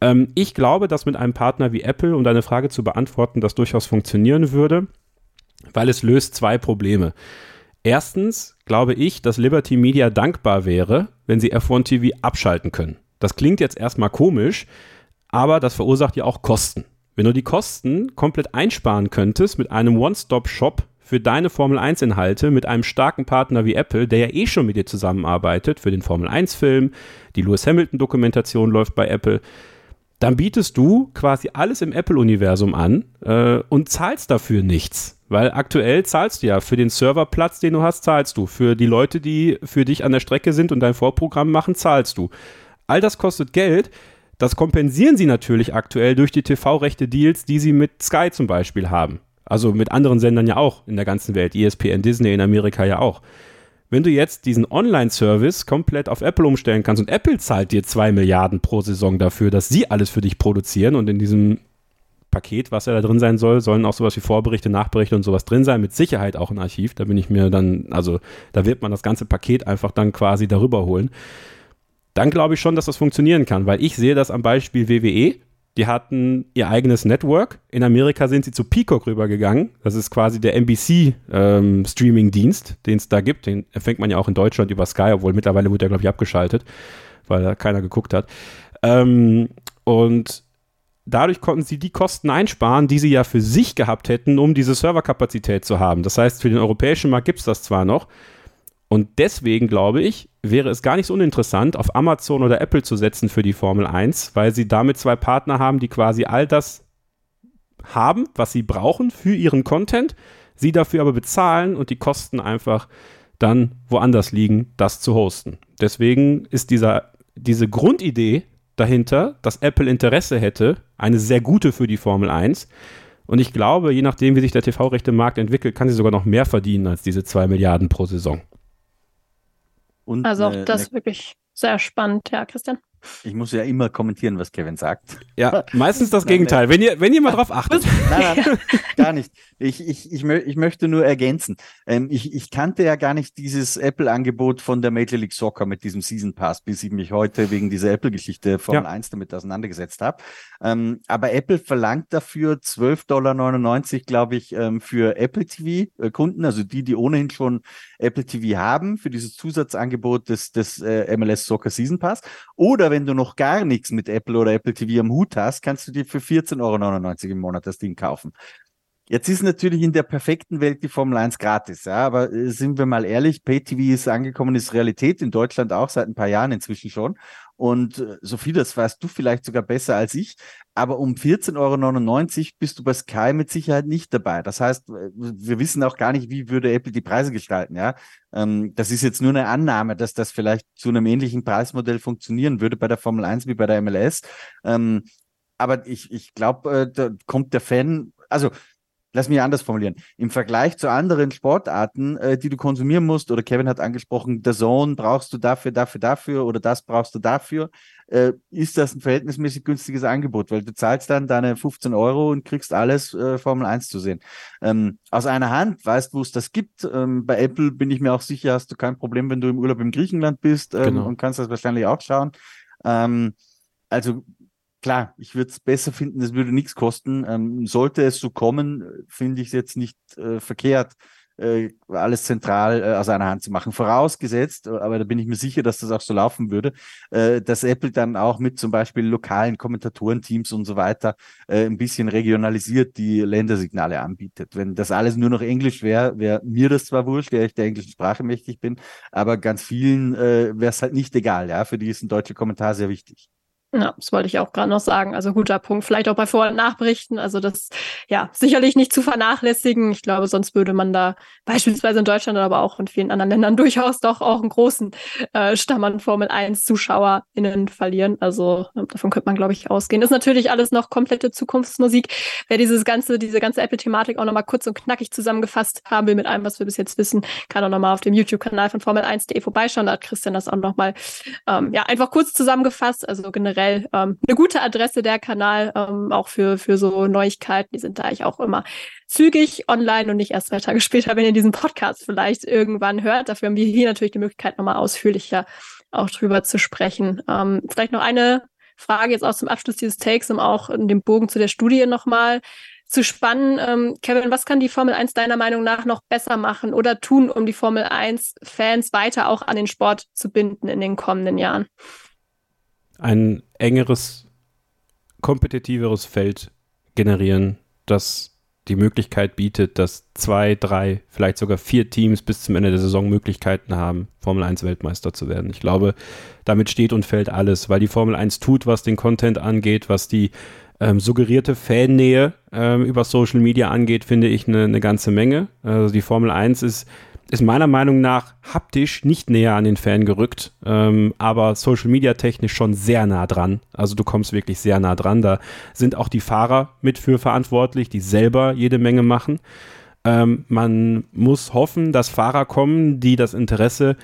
Ähm, ich glaube, dass mit einem Partner wie Apple, um deine Frage zu beantworten, das durchaus funktionieren würde, weil es löst zwei Probleme. Erstens glaube ich, dass Liberty Media dankbar wäre, wenn sie F1 TV abschalten können. Das klingt jetzt erstmal komisch, aber das verursacht ja auch Kosten. Wenn du die Kosten komplett einsparen könntest mit einem One-Stop-Shop für deine Formel 1 Inhalte mit einem starken Partner wie Apple, der ja eh schon mit dir zusammenarbeitet für den Formel 1 Film, die Lewis Hamilton Dokumentation läuft bei Apple, dann bietest du quasi alles im Apple-Universum an äh, und zahlst dafür nichts. Weil aktuell zahlst du ja für den Serverplatz, den du hast, zahlst du. Für die Leute, die für dich an der Strecke sind und dein Vorprogramm machen, zahlst du. All das kostet Geld. Das kompensieren sie natürlich aktuell durch die TV-Rechte-Deals, die sie mit Sky zum Beispiel haben. Also mit anderen Sendern ja auch in der ganzen Welt. ESPN, Disney in Amerika ja auch. Wenn du jetzt diesen Online-Service komplett auf Apple umstellen kannst und Apple zahlt dir zwei Milliarden pro Saison dafür, dass sie alles für dich produzieren und in diesem Paket, was ja da drin sein soll, sollen auch sowas wie Vorberichte, Nachberichte und sowas drin sein, mit Sicherheit auch ein Archiv. Da bin ich mir dann, also da wird man das ganze Paket einfach dann quasi darüber holen. Dann glaube ich schon, dass das funktionieren kann, weil ich sehe das am Beispiel WWE. Die hatten ihr eigenes Network. In Amerika sind sie zu Peacock rübergegangen. Das ist quasi der NBC-Streaming-Dienst, ähm, den es da gibt. Den empfängt man ja auch in Deutschland über Sky, obwohl mittlerweile wurde er, glaube ich, abgeschaltet, weil da keiner geguckt hat. Ähm, und dadurch konnten sie die Kosten einsparen, die sie ja für sich gehabt hätten, um diese Serverkapazität zu haben. Das heißt, für den europäischen Markt gibt es das zwar noch, und deswegen glaube ich, wäre es gar nicht so uninteressant, auf Amazon oder Apple zu setzen für die Formel 1, weil sie damit zwei Partner haben, die quasi all das haben, was sie brauchen für ihren Content, sie dafür aber bezahlen und die Kosten einfach dann woanders liegen, das zu hosten. Deswegen ist dieser, diese Grundidee dahinter, dass Apple Interesse hätte, eine sehr gute für die Formel 1. Und ich glaube, je nachdem, wie sich der TV-Rechte-Markt entwickelt, kann sie sogar noch mehr verdienen als diese zwei Milliarden pro Saison. Und also auch das eine, wirklich sehr spannend, ja, Christian. Ich muss ja immer kommentieren, was Kevin sagt. Ja, meistens das Gegenteil, wenn ihr, wenn ihr mal drauf achtet. Nein, nein, gar nicht. Ich, ich, ich, mö ich möchte nur ergänzen. Ähm, ich, ich kannte ja gar nicht dieses Apple-Angebot von der Major League Soccer mit diesem Season Pass, bis ich mich heute wegen dieser Apple-Geschichte Formel ja. 1 damit auseinandergesetzt habe. Ähm, aber Apple verlangt dafür 12,99 Dollar, glaube ich, ähm, für Apple TV-Kunden, also die, die ohnehin schon Apple TV haben, für dieses Zusatzangebot des, des äh, MLS Soccer Season Pass. Oder wenn du noch gar nichts mit Apple oder Apple TV am Hut hast, kannst du dir für 14,99 Euro im Monat das Ding kaufen. Jetzt ist natürlich in der perfekten Welt die Formel 1 gratis, ja, aber äh, sind wir mal ehrlich, PayTV ist angekommen, ist Realität in Deutschland auch seit ein paar Jahren inzwischen schon. Und äh, Sophie, das weißt du vielleicht sogar besser als ich, aber um 14,99 Euro bist du bei Sky mit Sicherheit nicht dabei. Das heißt, äh, wir wissen auch gar nicht, wie würde Apple die Preise gestalten, ja. Ähm, das ist jetzt nur eine Annahme, dass das vielleicht zu einem ähnlichen Preismodell funktionieren würde bei der Formel 1 wie bei der MLS. Ähm, aber ich, ich glaube, da kommt der Fan, also lass mich anders formulieren. Im Vergleich zu anderen Sportarten, äh, die du konsumieren musst, oder Kevin hat angesprochen, der Zone brauchst du dafür, dafür, dafür oder das brauchst du dafür, äh, ist das ein verhältnismäßig günstiges Angebot, weil du zahlst dann deine 15 Euro und kriegst alles äh, Formel 1 zu sehen. Ähm, aus einer Hand weißt, wo es das gibt. Ähm, bei Apple bin ich mir auch sicher, hast du kein Problem, wenn du im Urlaub in Griechenland bist ähm, genau. und kannst das wahrscheinlich auch schauen. Ähm, also klar, ich würde es besser finden, es würde nichts kosten. Ähm, sollte es so kommen, finde ich es jetzt nicht äh, verkehrt, äh, alles zentral äh, aus einer Hand zu machen. Vorausgesetzt, aber da bin ich mir sicher, dass das auch so laufen würde, äh, dass Apple dann auch mit zum Beispiel lokalen Kommentatorenteams und so weiter äh, ein bisschen regionalisiert die Ländersignale anbietet. Wenn das alles nur noch Englisch wäre, wäre mir das zwar wurscht, der ich der englischen Sprache mächtig bin, aber ganz vielen äh, wäre es halt nicht egal. Ja, für die ist ein deutscher Kommentar sehr wichtig. Ja, das wollte ich auch gerade noch sagen. Also guter Punkt. Vielleicht auch bei Vor- und Nachberichten. Also das, ja, sicherlich nicht zu vernachlässigen. Ich glaube, sonst würde man da beispielsweise in Deutschland, aber auch in vielen anderen Ländern durchaus doch auch einen großen äh, Stamm an Formel 1 ZuschauerInnen verlieren. Also davon könnte man, glaube ich, ausgehen. Ist natürlich alles noch komplette Zukunftsmusik. Wer dieses ganze, diese ganze Apple-Thematik auch nochmal kurz und knackig zusammengefasst haben will mit allem, was wir bis jetzt wissen, kann auch nochmal auf dem YouTube-Kanal von Formel1.de vorbeischauen. Da hat Christian das auch nochmal, ähm, ja, einfach kurz zusammengefasst. Also generell generell ähm, eine gute Adresse der Kanal, ähm, auch für, für so Neuigkeiten. Die sind da eigentlich auch immer zügig online und nicht erst zwei Tage später, wenn ihr diesen Podcast vielleicht irgendwann hört. Dafür haben wir hier natürlich die Möglichkeit, nochmal ausführlicher auch drüber zu sprechen. Ähm, vielleicht noch eine Frage jetzt auch zum Abschluss dieses Takes, um auch in dem Bogen zu der Studie nochmal zu spannen. Ähm, Kevin, was kann die Formel 1 deiner Meinung nach noch besser machen oder tun, um die Formel 1 Fans weiter auch an den Sport zu binden in den kommenden Jahren? ein engeres, kompetitiveres Feld generieren, das die Möglichkeit bietet, dass zwei, drei, vielleicht sogar vier Teams bis zum Ende der Saison Möglichkeiten haben, Formel 1 Weltmeister zu werden. Ich glaube, damit steht und fällt alles, weil die Formel 1 tut, was den Content angeht, was die ähm, suggerierte Fannähe ähm, über Social Media angeht, finde ich eine ne ganze Menge. Also die Formel 1 ist ist meiner Meinung nach haptisch nicht näher an den Fan gerückt, ähm, aber Social Media technisch schon sehr nah dran. Also du kommst wirklich sehr nah dran. Da sind auch die Fahrer mit für verantwortlich, die selber jede Menge machen. Ähm, man muss hoffen, dass Fahrer kommen, die das Interesse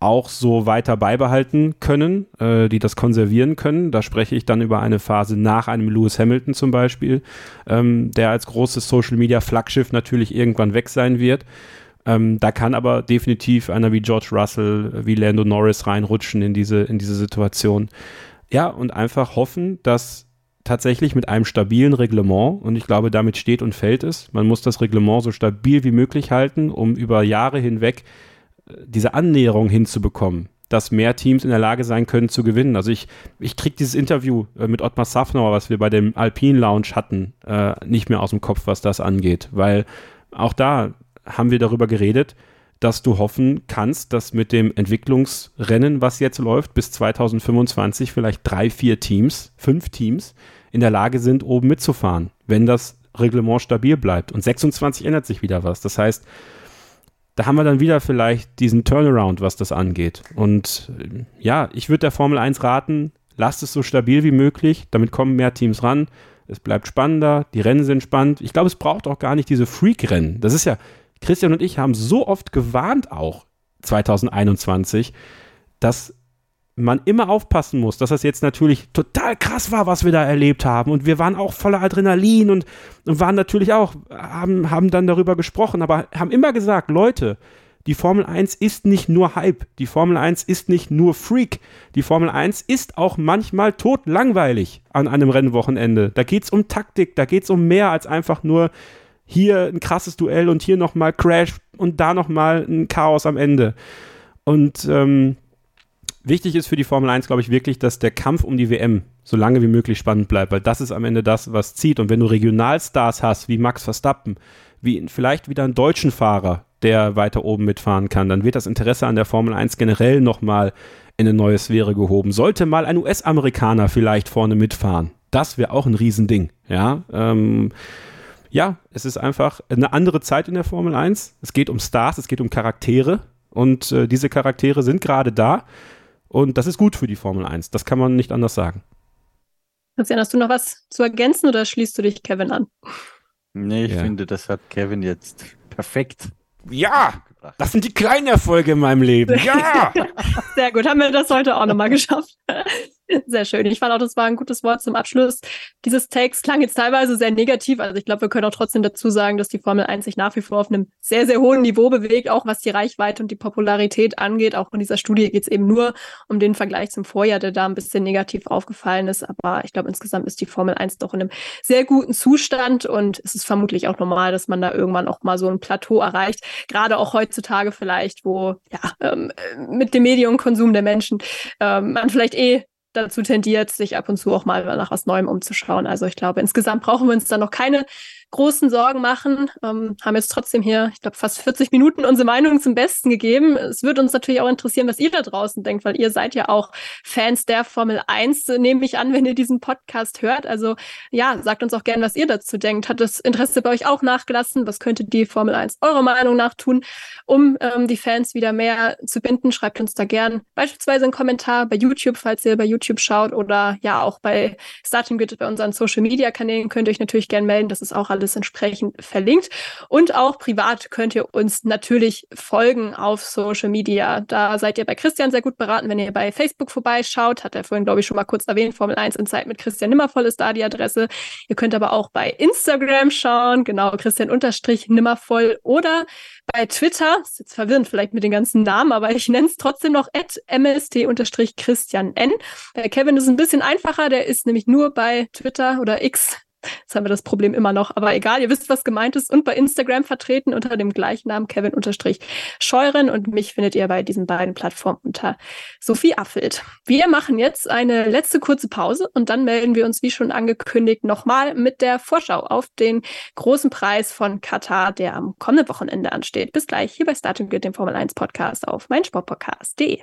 auch so weiter beibehalten können, äh, die das konservieren können. Da spreche ich dann über eine Phase nach einem Lewis Hamilton zum Beispiel, ähm, der als großes Social Media Flaggschiff natürlich irgendwann weg sein wird. Ähm, da kann aber definitiv einer wie George Russell, wie Lando Norris reinrutschen in diese, in diese Situation. Ja, und einfach hoffen, dass tatsächlich mit einem stabilen Reglement, und ich glaube, damit steht und fällt es, man muss das Reglement so stabil wie möglich halten, um über Jahre hinweg äh, diese Annäherung hinzubekommen, dass mehr Teams in der Lage sein können zu gewinnen. Also ich, ich kriege dieses Interview äh, mit Ottmar Safnauer, was wir bei dem Alpine Lounge hatten, äh, nicht mehr aus dem Kopf, was das angeht, weil auch da haben wir darüber geredet, dass du hoffen kannst, dass mit dem Entwicklungsrennen, was jetzt läuft, bis 2025 vielleicht drei, vier Teams, fünf Teams in der Lage sind, oben mitzufahren, wenn das Reglement stabil bleibt. Und 26 ändert sich wieder was. Das heißt, da haben wir dann wieder vielleicht diesen Turnaround, was das angeht. Und äh, ja, ich würde der Formel 1 raten, lasst es so stabil wie möglich, damit kommen mehr Teams ran. Es bleibt spannender, die Rennen sind spannend. Ich glaube, es braucht auch gar nicht diese Freak-Rennen. Das ist ja, Christian und ich haben so oft gewarnt auch 2021, dass man immer aufpassen muss, dass das jetzt natürlich total krass war, was wir da erlebt haben. Und wir waren auch voller Adrenalin und, und waren natürlich auch, haben, haben dann darüber gesprochen, aber haben immer gesagt, Leute, die Formel 1 ist nicht nur Hype, die Formel 1 ist nicht nur Freak, die Formel 1 ist auch manchmal totlangweilig an einem Rennwochenende. Da geht es um Taktik, da geht es um mehr als einfach nur hier ein krasses Duell und hier nochmal Crash und da nochmal ein Chaos am Ende. Und ähm, wichtig ist für die Formel 1, glaube ich, wirklich, dass der Kampf um die WM so lange wie möglich spannend bleibt, weil das ist am Ende das, was zieht. Und wenn du Regionalstars hast, wie Max Verstappen, wie vielleicht wieder einen deutschen Fahrer, der weiter oben mitfahren kann, dann wird das Interesse an der Formel 1 generell nochmal in eine neue Sphäre gehoben. Sollte mal ein US-Amerikaner vielleicht vorne mitfahren, das wäre auch ein Riesending. Ja, ähm, ja, es ist einfach eine andere Zeit in der Formel 1. Es geht um Stars, es geht um Charaktere und äh, diese Charaktere sind gerade da. Und das ist gut für die Formel 1. Das kann man nicht anders sagen. Christian, hast du noch was zu ergänzen oder schließt du dich Kevin an? Nee, ich ja. finde, das hat Kevin jetzt perfekt. Ja, das sind die kleinen Erfolge in meinem Leben. Ja! Sehr gut, haben wir das heute auch nochmal geschafft. Sehr schön. Ich fand auch, das war ein gutes Wort zum Abschluss. Dieses Text klang jetzt teilweise sehr negativ. Also ich glaube, wir können auch trotzdem dazu sagen, dass die Formel 1 sich nach wie vor auf einem sehr, sehr hohen Niveau bewegt, auch was die Reichweite und die Popularität angeht. Auch in dieser Studie geht es eben nur um den Vergleich zum Vorjahr, der da ein bisschen negativ aufgefallen ist. Aber ich glaube, insgesamt ist die Formel 1 doch in einem sehr guten Zustand und es ist vermutlich auch normal, dass man da irgendwann auch mal so ein Plateau erreicht. Gerade auch heutzutage vielleicht, wo ja ähm, mit dem Medienkonsum der Menschen ähm, man vielleicht eh dazu tendiert, sich ab und zu auch mal nach was Neuem umzuschauen. Also ich glaube, insgesamt brauchen wir uns da noch keine großen Sorgen machen. Ähm, haben jetzt trotzdem hier, ich glaube, fast 40 Minuten unsere Meinung zum Besten gegeben. Es würde uns natürlich auch interessieren, was ihr da draußen denkt, weil ihr seid ja auch Fans der Formel 1, nehme ich an, wenn ihr diesen Podcast hört. Also ja, sagt uns auch gerne, was ihr dazu denkt. Hat das Interesse bei euch auch nachgelassen? Was könnte die Formel 1 eurer Meinung nach tun, um ähm, die Fans wieder mehr zu binden? Schreibt uns da gern beispielsweise einen Kommentar bei YouTube, falls ihr bei YouTube schaut oder ja auch bei Starting Grid bei unseren Social Media Kanälen könnt ihr euch natürlich gern melden. Das ist auch alles entsprechend verlinkt. Und auch privat könnt ihr uns natürlich folgen auf Social Media. Da seid ihr bei Christian sehr gut beraten, wenn ihr bei Facebook vorbeischaut. Hat er vorhin, glaube ich, schon mal kurz erwähnt. Formel 1 in Zeit mit Christian Nimmervoll ist da die Adresse. Ihr könnt aber auch bei Instagram schauen. Genau, Christian Unterstrich Nimmervoll oder bei Twitter. Ist jetzt verwirrend vielleicht mit den ganzen Namen, aber ich nenne es trotzdem noch at mst-christian n. Äh, Kevin ist ein bisschen einfacher. Der ist nämlich nur bei Twitter oder X Jetzt haben wir das Problem immer noch, aber egal, ihr wisst, was gemeint ist. Und bei Instagram vertreten unter dem gleichen Namen Kevin-Scheuren und mich findet ihr bei diesen beiden Plattformen unter Sophie Affelt. Wir machen jetzt eine letzte kurze Pause und dann melden wir uns, wie schon angekündigt, nochmal mit der Vorschau auf den großen Preis von Katar, der am kommenden Wochenende ansteht. Bis gleich hier bei Starting Grid, dem Formel 1 Podcast auf meinsportpodcast.de.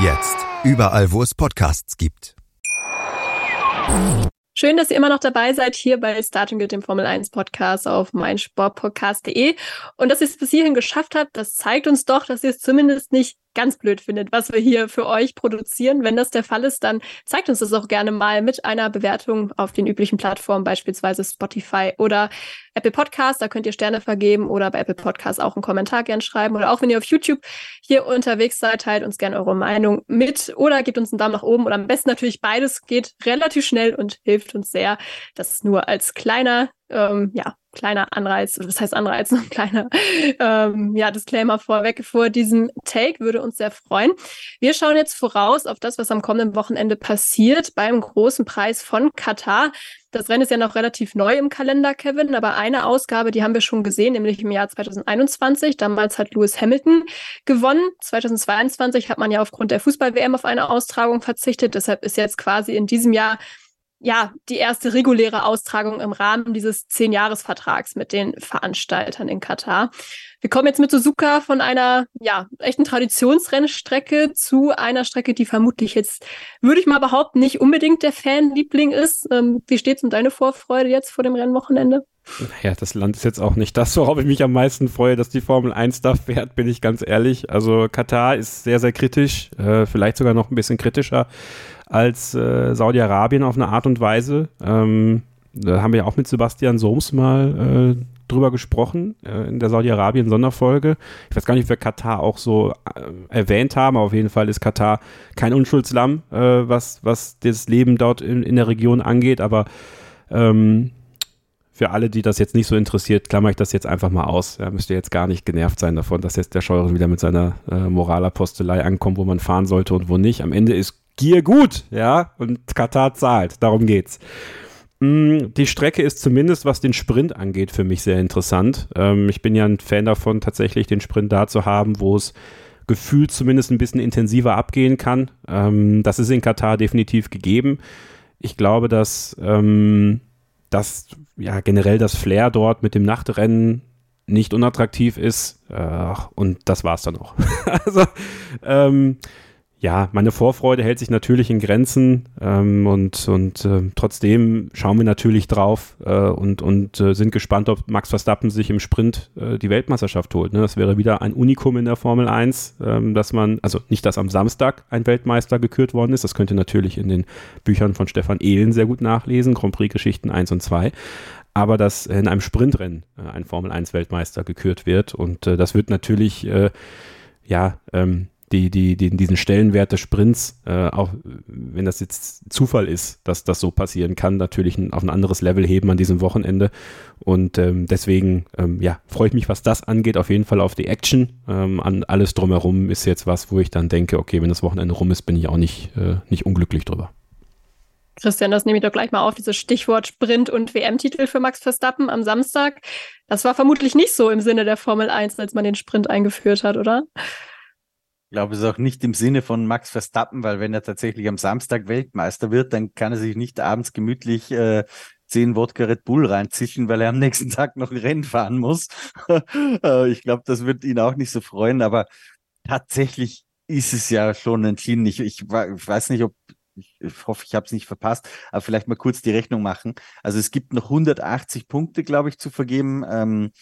Jetzt. Überall, wo es Podcasts gibt. Schön, dass ihr immer noch dabei seid hier bei Starting Grid, dem Formel 1 Podcast auf meinsportpodcast.de. Und dass ihr es bis hierhin geschafft habt, das zeigt uns doch, dass ihr es zumindest nicht ganz blöd findet, was wir hier für euch produzieren. Wenn das der Fall ist, dann zeigt uns das auch gerne mal mit einer Bewertung auf den üblichen Plattformen, beispielsweise Spotify oder Apple Podcasts. Da könnt ihr Sterne vergeben oder bei Apple Podcasts auch einen Kommentar gern schreiben. Oder auch wenn ihr auf YouTube hier unterwegs seid, teilt uns gerne eure Meinung mit oder gebt uns einen Daumen nach oben. Oder am besten natürlich beides geht relativ schnell und hilft uns sehr. Das ist nur als kleiner ähm, ja, kleiner Anreiz, oder was heißt Anreiz, noch ein kleiner ähm, ja, Disclaimer vorweg vor diesem Take, würde uns sehr freuen. Wir schauen jetzt voraus auf das, was am kommenden Wochenende passiert beim großen Preis von Katar. Das Rennen ist ja noch relativ neu im Kalender, Kevin, aber eine Ausgabe, die haben wir schon gesehen, nämlich im Jahr 2021. Damals hat Lewis Hamilton gewonnen. 2022 hat man ja aufgrund der Fußball-WM auf eine Austragung verzichtet. Deshalb ist jetzt quasi in diesem Jahr ja die erste reguläre Austragung im Rahmen dieses Zehn-Jahres-Vertrags mit den Veranstaltern in Katar. Wir kommen jetzt mit Suzuka von einer ja echten Traditionsrennstrecke zu einer Strecke, die vermutlich jetzt, würde ich mal behaupten, nicht unbedingt der Fanliebling ist. Ähm, wie steht's um deine Vorfreude jetzt vor dem Rennwochenende? Ja, das Land ist jetzt auch nicht das, worauf ich mich am meisten freue, dass die Formel 1 da fährt, bin ich ganz ehrlich. Also Katar ist sehr, sehr kritisch, äh, vielleicht sogar noch ein bisschen kritischer als äh, Saudi-Arabien auf eine Art und Weise. Ähm, da haben wir ja auch mit Sebastian Soms mal äh, drüber gesprochen äh, in der Saudi-Arabien-Sonderfolge. Ich weiß gar nicht, ob wir Katar auch so äh, erwähnt haben, aber auf jeden Fall ist Katar kein Unschuldslamm, äh, was, was das Leben dort in, in der Region angeht, aber ähm, für alle, die das jetzt nicht so interessiert, klammer ich das jetzt einfach mal aus. Ja, müsst ihr jetzt gar nicht genervt sein davon, dass jetzt der Scheuren wieder mit seiner äh, Moralapostelei ankommt, wo man fahren sollte und wo nicht. Am Ende ist Gier gut, ja, und Katar zahlt. Darum geht's. Mm, die Strecke ist zumindest, was den Sprint angeht, für mich sehr interessant. Ähm, ich bin ja ein Fan davon, tatsächlich den Sprint da zu haben, wo es gefühlt zumindest ein bisschen intensiver abgehen kann. Ähm, das ist in Katar definitiv gegeben. Ich glaube, dass ähm, dass ja generell das Flair dort mit dem Nachtrennen nicht unattraktiv ist. Äh, und das war es dann auch. also, ja, meine Vorfreude hält sich natürlich in Grenzen ähm, und, und äh, trotzdem schauen wir natürlich drauf äh, und, und äh, sind gespannt, ob Max Verstappen sich im Sprint äh, die Weltmeisterschaft holt. Ne? Das wäre wieder ein Unikum in der Formel 1, ähm, dass man, also nicht, dass am Samstag ein Weltmeister gekürt worden ist, das könnt ihr natürlich in den Büchern von Stefan Ehlen sehr gut nachlesen, Grand Prix Geschichten 1 und 2 aber dass in einem Sprintrennen äh, ein Formel 1 Weltmeister gekürt wird und äh, das wird natürlich äh, ja ähm, die, die, die, diesen Stellenwert des Sprints, äh, auch wenn das jetzt Zufall ist, dass das so passieren kann, natürlich ein, auf ein anderes Level heben an diesem Wochenende. Und ähm, deswegen, ähm, ja, freue ich mich, was das angeht, auf jeden Fall auf die Action. Ähm, an alles drumherum ist jetzt was, wo ich dann denke, okay, wenn das Wochenende rum ist, bin ich auch nicht, äh, nicht unglücklich drüber. Christian, das nehme ich doch gleich mal auf, dieses Stichwort Sprint und WM-Titel für Max Verstappen am Samstag. Das war vermutlich nicht so im Sinne der Formel 1, als man den Sprint eingeführt hat, oder? Ich glaube, es ist auch nicht im Sinne von Max Verstappen, weil wenn er tatsächlich am Samstag Weltmeister wird, dann kann er sich nicht abends gemütlich äh, zehn Wodka Red Bull reinzischen, weil er am nächsten Tag noch ein Rennen fahren muss. Äh, ich glaube, das wird ihn auch nicht so freuen, aber tatsächlich ist es ja schon entschieden. Ich, ich, ich weiß nicht, ob ich, ich hoffe, ich habe es nicht verpasst, aber vielleicht mal kurz die Rechnung machen. Also es gibt noch 180 Punkte, glaube ich, zu vergeben. Ähm,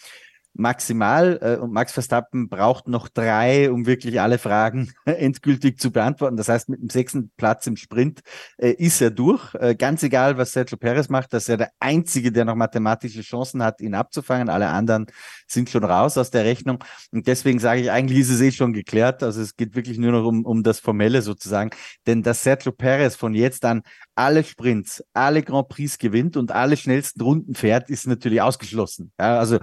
maximal äh, und Max Verstappen braucht noch drei, um wirklich alle Fragen endgültig zu beantworten. Das heißt, mit dem sechsten Platz im Sprint äh, ist er durch. Äh, ganz egal, was Sergio Perez macht, dass er der Einzige, der noch mathematische Chancen hat, ihn abzufangen. Alle anderen sind schon raus aus der Rechnung. Und deswegen sage ich, eigentlich ist es eh schon geklärt. Also es geht wirklich nur noch um, um das Formelle sozusagen. Denn dass Sergio Perez von jetzt an alle Sprints, alle Grand Prix gewinnt und alle schnellsten Runden fährt, ist natürlich ausgeschlossen. Ja, also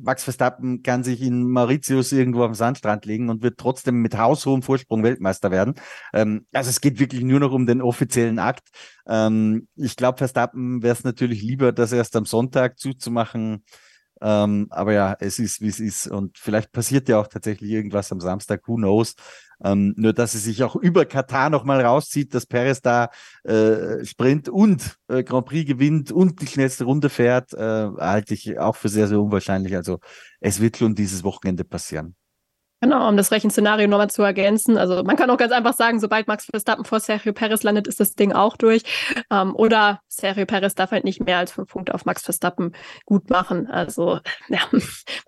Max Verstappen kann sich in Mauritius irgendwo am Sandstrand legen und wird trotzdem mit haushohem Vorsprung Weltmeister werden. Ähm, also es geht wirklich nur noch um den offiziellen Akt. Ähm, ich glaube, Verstappen wäre es natürlich lieber, das erst am Sonntag zuzumachen. Ähm, aber ja, es ist, wie es ist. Und vielleicht passiert ja auch tatsächlich irgendwas am Samstag, who knows. Ähm, nur, dass es sich auch über Katar nochmal rauszieht, dass Perez da äh, Sprint und äh, Grand Prix gewinnt und die schnellste Runde fährt, äh, halte ich auch für sehr, sehr unwahrscheinlich. Also es wird schon dieses Wochenende passieren. Genau, um das Rechenszenario nochmal zu ergänzen. Also man kann auch ganz einfach sagen, sobald Max Verstappen vor Sergio Perez landet, ist das Ding auch durch. Ähm, oder Sergio Perez darf halt nicht mehr als fünf Punkte auf Max Verstappen gut machen. Also ja, man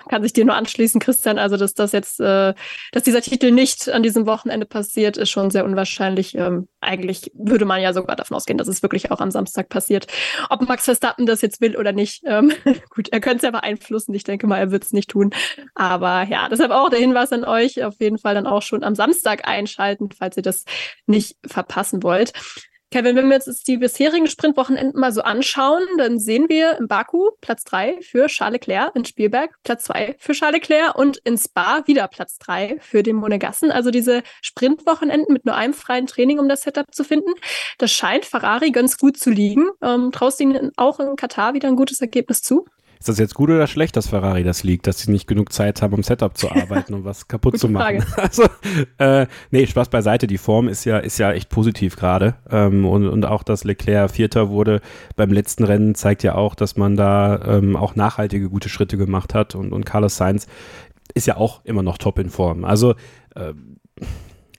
kann sich dir nur anschließen, Christian. Also dass das jetzt, äh, dass dieser Titel nicht an diesem Wochenende passiert, ist schon sehr unwahrscheinlich. Ähm, eigentlich würde man ja sogar davon ausgehen, dass es wirklich auch am Samstag passiert. Ob Max Verstappen das jetzt will oder nicht, ähm, gut, er könnte es ja beeinflussen. Ich denke mal, er wird es nicht tun. Aber ja, deshalb auch der Hinweis an euch auf jeden Fall dann auch schon am Samstag einschalten, falls ihr das nicht verpassen wollt. Kevin, wenn wir jetzt die bisherigen Sprintwochenenden mal so anschauen, dann sehen wir in Baku Platz 3 für Charles Leclerc, in Spielberg Platz 2 für Charles Leclerc und in Spa wieder Platz 3 für den Monegassen. Also diese Sprintwochenenden mit nur einem freien Training, um das Setup zu finden, das scheint Ferrari ganz gut zu liegen. Ähm, traust du ihnen auch in Katar wieder ein gutes Ergebnis zu? Ist das jetzt gut oder schlecht, dass Ferrari das liegt, dass sie nicht genug Zeit haben, um Setup zu arbeiten und was kaputt zu machen? Also, äh, nee, Spaß beiseite. Die Form ist ja, ist ja echt positiv gerade. Ähm, und, und auch, dass Leclerc Vierter wurde beim letzten Rennen, zeigt ja auch, dass man da ähm, auch nachhaltige gute Schritte gemacht hat. Und, und Carlos Sainz ist ja auch immer noch top in Form. Also, äh,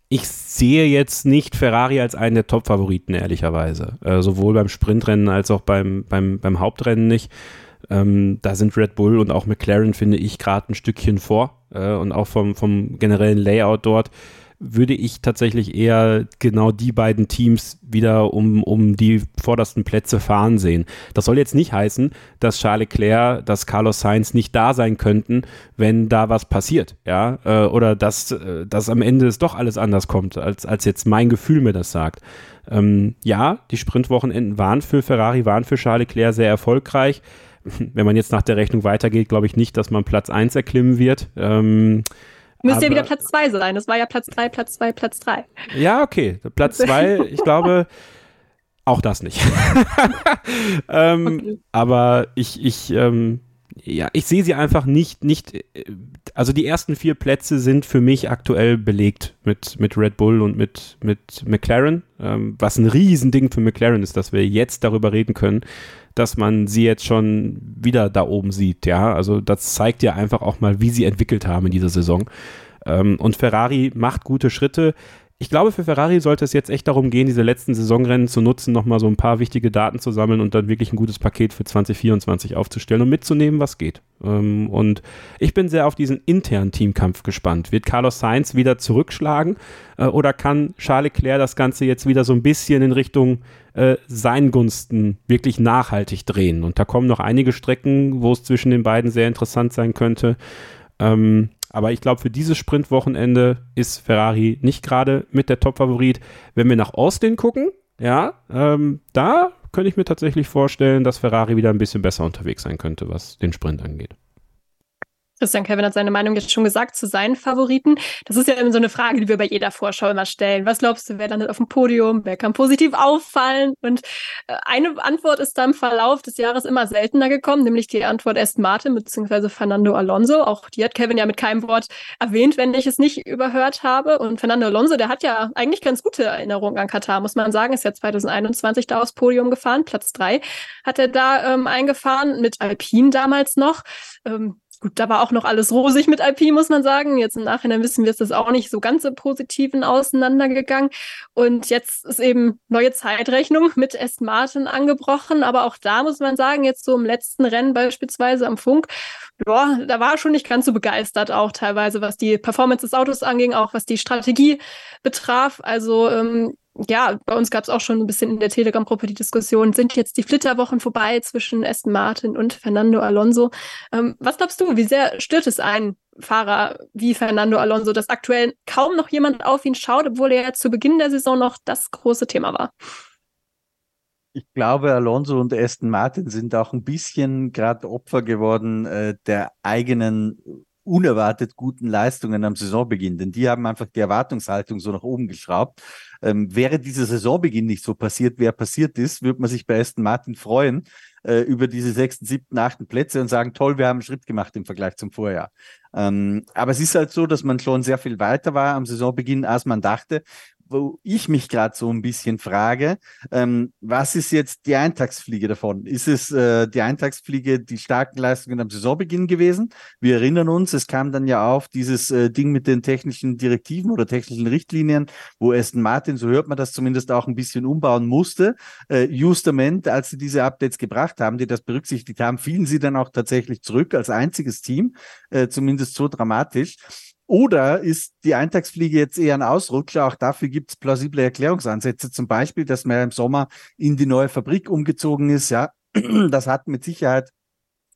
ich sehe jetzt nicht Ferrari als einen der Top-Favoriten, ehrlicherweise. Äh, sowohl beim Sprintrennen als auch beim, beim, beim Hauptrennen nicht. Ähm, da sind Red Bull und auch McLaren, finde ich, gerade ein Stückchen vor. Äh, und auch vom, vom generellen Layout dort würde ich tatsächlich eher genau die beiden Teams wieder um, um die vordersten Plätze fahren sehen. Das soll jetzt nicht heißen, dass Charles Leclerc, dass Carlos Sainz nicht da sein könnten, wenn da was passiert, ja, äh, oder dass, äh, dass am Ende es doch alles anders kommt, als, als jetzt mein Gefühl mir das sagt. Ähm, ja, die Sprintwochenenden waren für Ferrari, waren für Charles Leclerc sehr erfolgreich. Wenn man jetzt nach der Rechnung weitergeht, glaube ich nicht, dass man Platz 1 erklimmen wird. Ähm, Müsste ja wieder Platz 2 sein. Das war ja Platz 3, Platz 2, Platz 3. Ja, okay. Platz 2, ich glaube, auch das nicht. ähm, okay. Aber ich, ich, ähm, ja, ich sehe sie einfach nicht, nicht, also die ersten vier Plätze sind für mich aktuell belegt mit, mit Red Bull und mit, mit McLaren, ähm, was ein Riesending für McLaren ist, dass wir jetzt darüber reden können, dass man sie jetzt schon wieder da oben sieht, ja. Also das zeigt ja einfach auch mal, wie sie entwickelt haben in dieser Saison. Ähm, und Ferrari macht gute Schritte. Ich glaube, für Ferrari sollte es jetzt echt darum gehen, diese letzten Saisonrennen zu nutzen, nochmal so ein paar wichtige Daten zu sammeln und dann wirklich ein gutes Paket für 2024 aufzustellen und mitzunehmen, was geht. Ähm, und ich bin sehr auf diesen internen Teamkampf gespannt. Wird Carlos Sainz wieder zurückschlagen äh, oder kann Charles Leclerc das Ganze jetzt wieder so ein bisschen in Richtung äh, seinen Gunsten wirklich nachhaltig drehen? Und da kommen noch einige Strecken, wo es zwischen den beiden sehr interessant sein könnte. Ähm, aber ich glaube, für dieses Sprintwochenende ist Ferrari nicht gerade mit der Top-Favorit. Wenn wir nach Austin gucken, ja, ähm, da könnte ich mir tatsächlich vorstellen, dass Ferrari wieder ein bisschen besser unterwegs sein könnte, was den Sprint angeht. Christian Kevin hat seine Meinung jetzt schon gesagt zu seinen Favoriten. Das ist ja immer so eine Frage, die wir bei jeder Vorschau immer stellen. Was glaubst du, wer landet auf dem Podium? Wer kann positiv auffallen? Und äh, eine Antwort ist da im Verlauf des Jahres immer seltener gekommen, nämlich die Antwort Aston Martin bzw. Fernando Alonso. Auch die hat Kevin ja mit keinem Wort erwähnt, wenn ich es nicht überhört habe. Und Fernando Alonso, der hat ja eigentlich ganz gute Erinnerungen an Katar, muss man sagen. Ist ja 2021 da aufs Podium gefahren, Platz drei hat er da ähm, eingefahren, mit Alpine damals noch. Ähm, Gut, da war auch noch alles rosig mit IP, muss man sagen. Jetzt im Nachhinein wissen wir, ist das auch nicht so ganz so positiven auseinandergegangen. Und jetzt ist eben neue Zeitrechnung mit Aston Martin angebrochen. Aber auch da muss man sagen, jetzt so im letzten Rennen beispielsweise am Funk, ja, da war schon nicht ganz so begeistert, auch teilweise, was die Performance des Autos anging, auch was die Strategie betraf. Also ähm, ja, bei uns gab es auch schon ein bisschen in der Telegram-Gruppe die Diskussion, sind jetzt die Flitterwochen vorbei zwischen Aston Martin und Fernando Alonso? Ähm, was glaubst du, wie sehr stört es einen Fahrer wie Fernando Alonso, dass aktuell kaum noch jemand auf ihn schaut, obwohl er ja zu Beginn der Saison noch das große Thema war? Ich glaube, Alonso und Aston Martin sind auch ein bisschen gerade Opfer geworden äh, der eigenen unerwartet guten Leistungen am Saisonbeginn, denn die haben einfach die Erwartungshaltung so nach oben geschraubt. Ähm, wäre dieser Saisonbeginn nicht so passiert, wer passiert ist, würde man sich bei Aston Martin freuen äh, über diese sechsten, siebten, achten Plätze und sagen, toll, wir haben einen Schritt gemacht im Vergleich zum Vorjahr. Ähm, aber es ist halt so, dass man schon sehr viel weiter war am Saisonbeginn, als man dachte wo ich mich gerade so ein bisschen frage, ähm, was ist jetzt die Eintagsfliege davon? Ist es äh, die Eintagsfliege die starken Leistungen am Saisonbeginn gewesen? Wir erinnern uns, es kam dann ja auf dieses äh, Ding mit den technischen Direktiven oder technischen Richtlinien, wo Aston Martin, so hört man das zumindest auch ein bisschen umbauen musste. Äh, justament, als sie diese Updates gebracht haben, die das berücksichtigt haben, fielen sie dann auch tatsächlich zurück als einziges Team, äh, zumindest so dramatisch. Oder ist die Eintagsfliege jetzt eher ein Ausrutscher? Auch dafür gibt es plausible Erklärungsansätze. Zum Beispiel, dass man im Sommer in die neue Fabrik umgezogen ist. Ja, das hat mit Sicherheit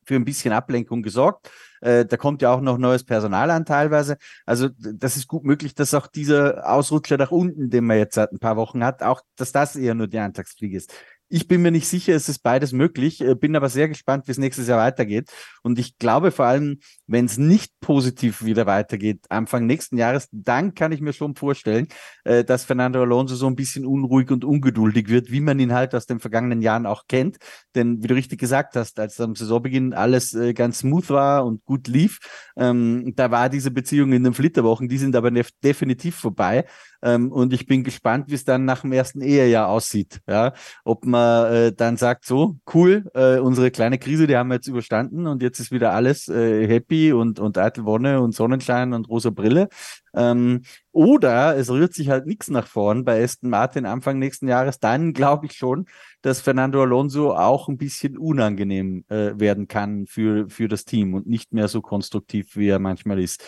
für ein bisschen Ablenkung gesorgt. Äh, da kommt ja auch noch neues Personal an teilweise. Also das ist gut möglich, dass auch dieser Ausrutscher nach unten, den man jetzt seit ein paar Wochen hat, auch, dass das eher nur die Eintagsfliege ist. Ich bin mir nicht sicher, es ist beides möglich, äh, bin aber sehr gespannt, wie es nächstes Jahr weitergeht. Und ich glaube vor allem, wenn es nicht positiv wieder weitergeht, Anfang nächsten Jahres, dann kann ich mir schon vorstellen, äh, dass Fernando Alonso so ein bisschen unruhig und ungeduldig wird, wie man ihn halt aus den vergangenen Jahren auch kennt. Denn wie du richtig gesagt hast, als am Saisonbeginn alles äh, ganz smooth war und gut lief, ähm, da war diese Beziehung in den Flitterwochen, die sind aber definitiv vorbei. Ähm, und ich bin gespannt, wie es dann nach dem ersten Ehejahr aussieht. Ja, ob man äh, dann sagt, so cool, äh, unsere kleine Krise, die haben wir jetzt überstanden und jetzt ist wieder alles äh, happy und und eitel Wonne und Sonnenschein und rosa Brille. Ähm, oder es rührt sich halt nichts nach vorn bei Aston Martin Anfang nächsten Jahres. Dann glaube ich schon, dass Fernando Alonso auch ein bisschen unangenehm äh, werden kann für für das Team und nicht mehr so konstruktiv, wie er manchmal ist.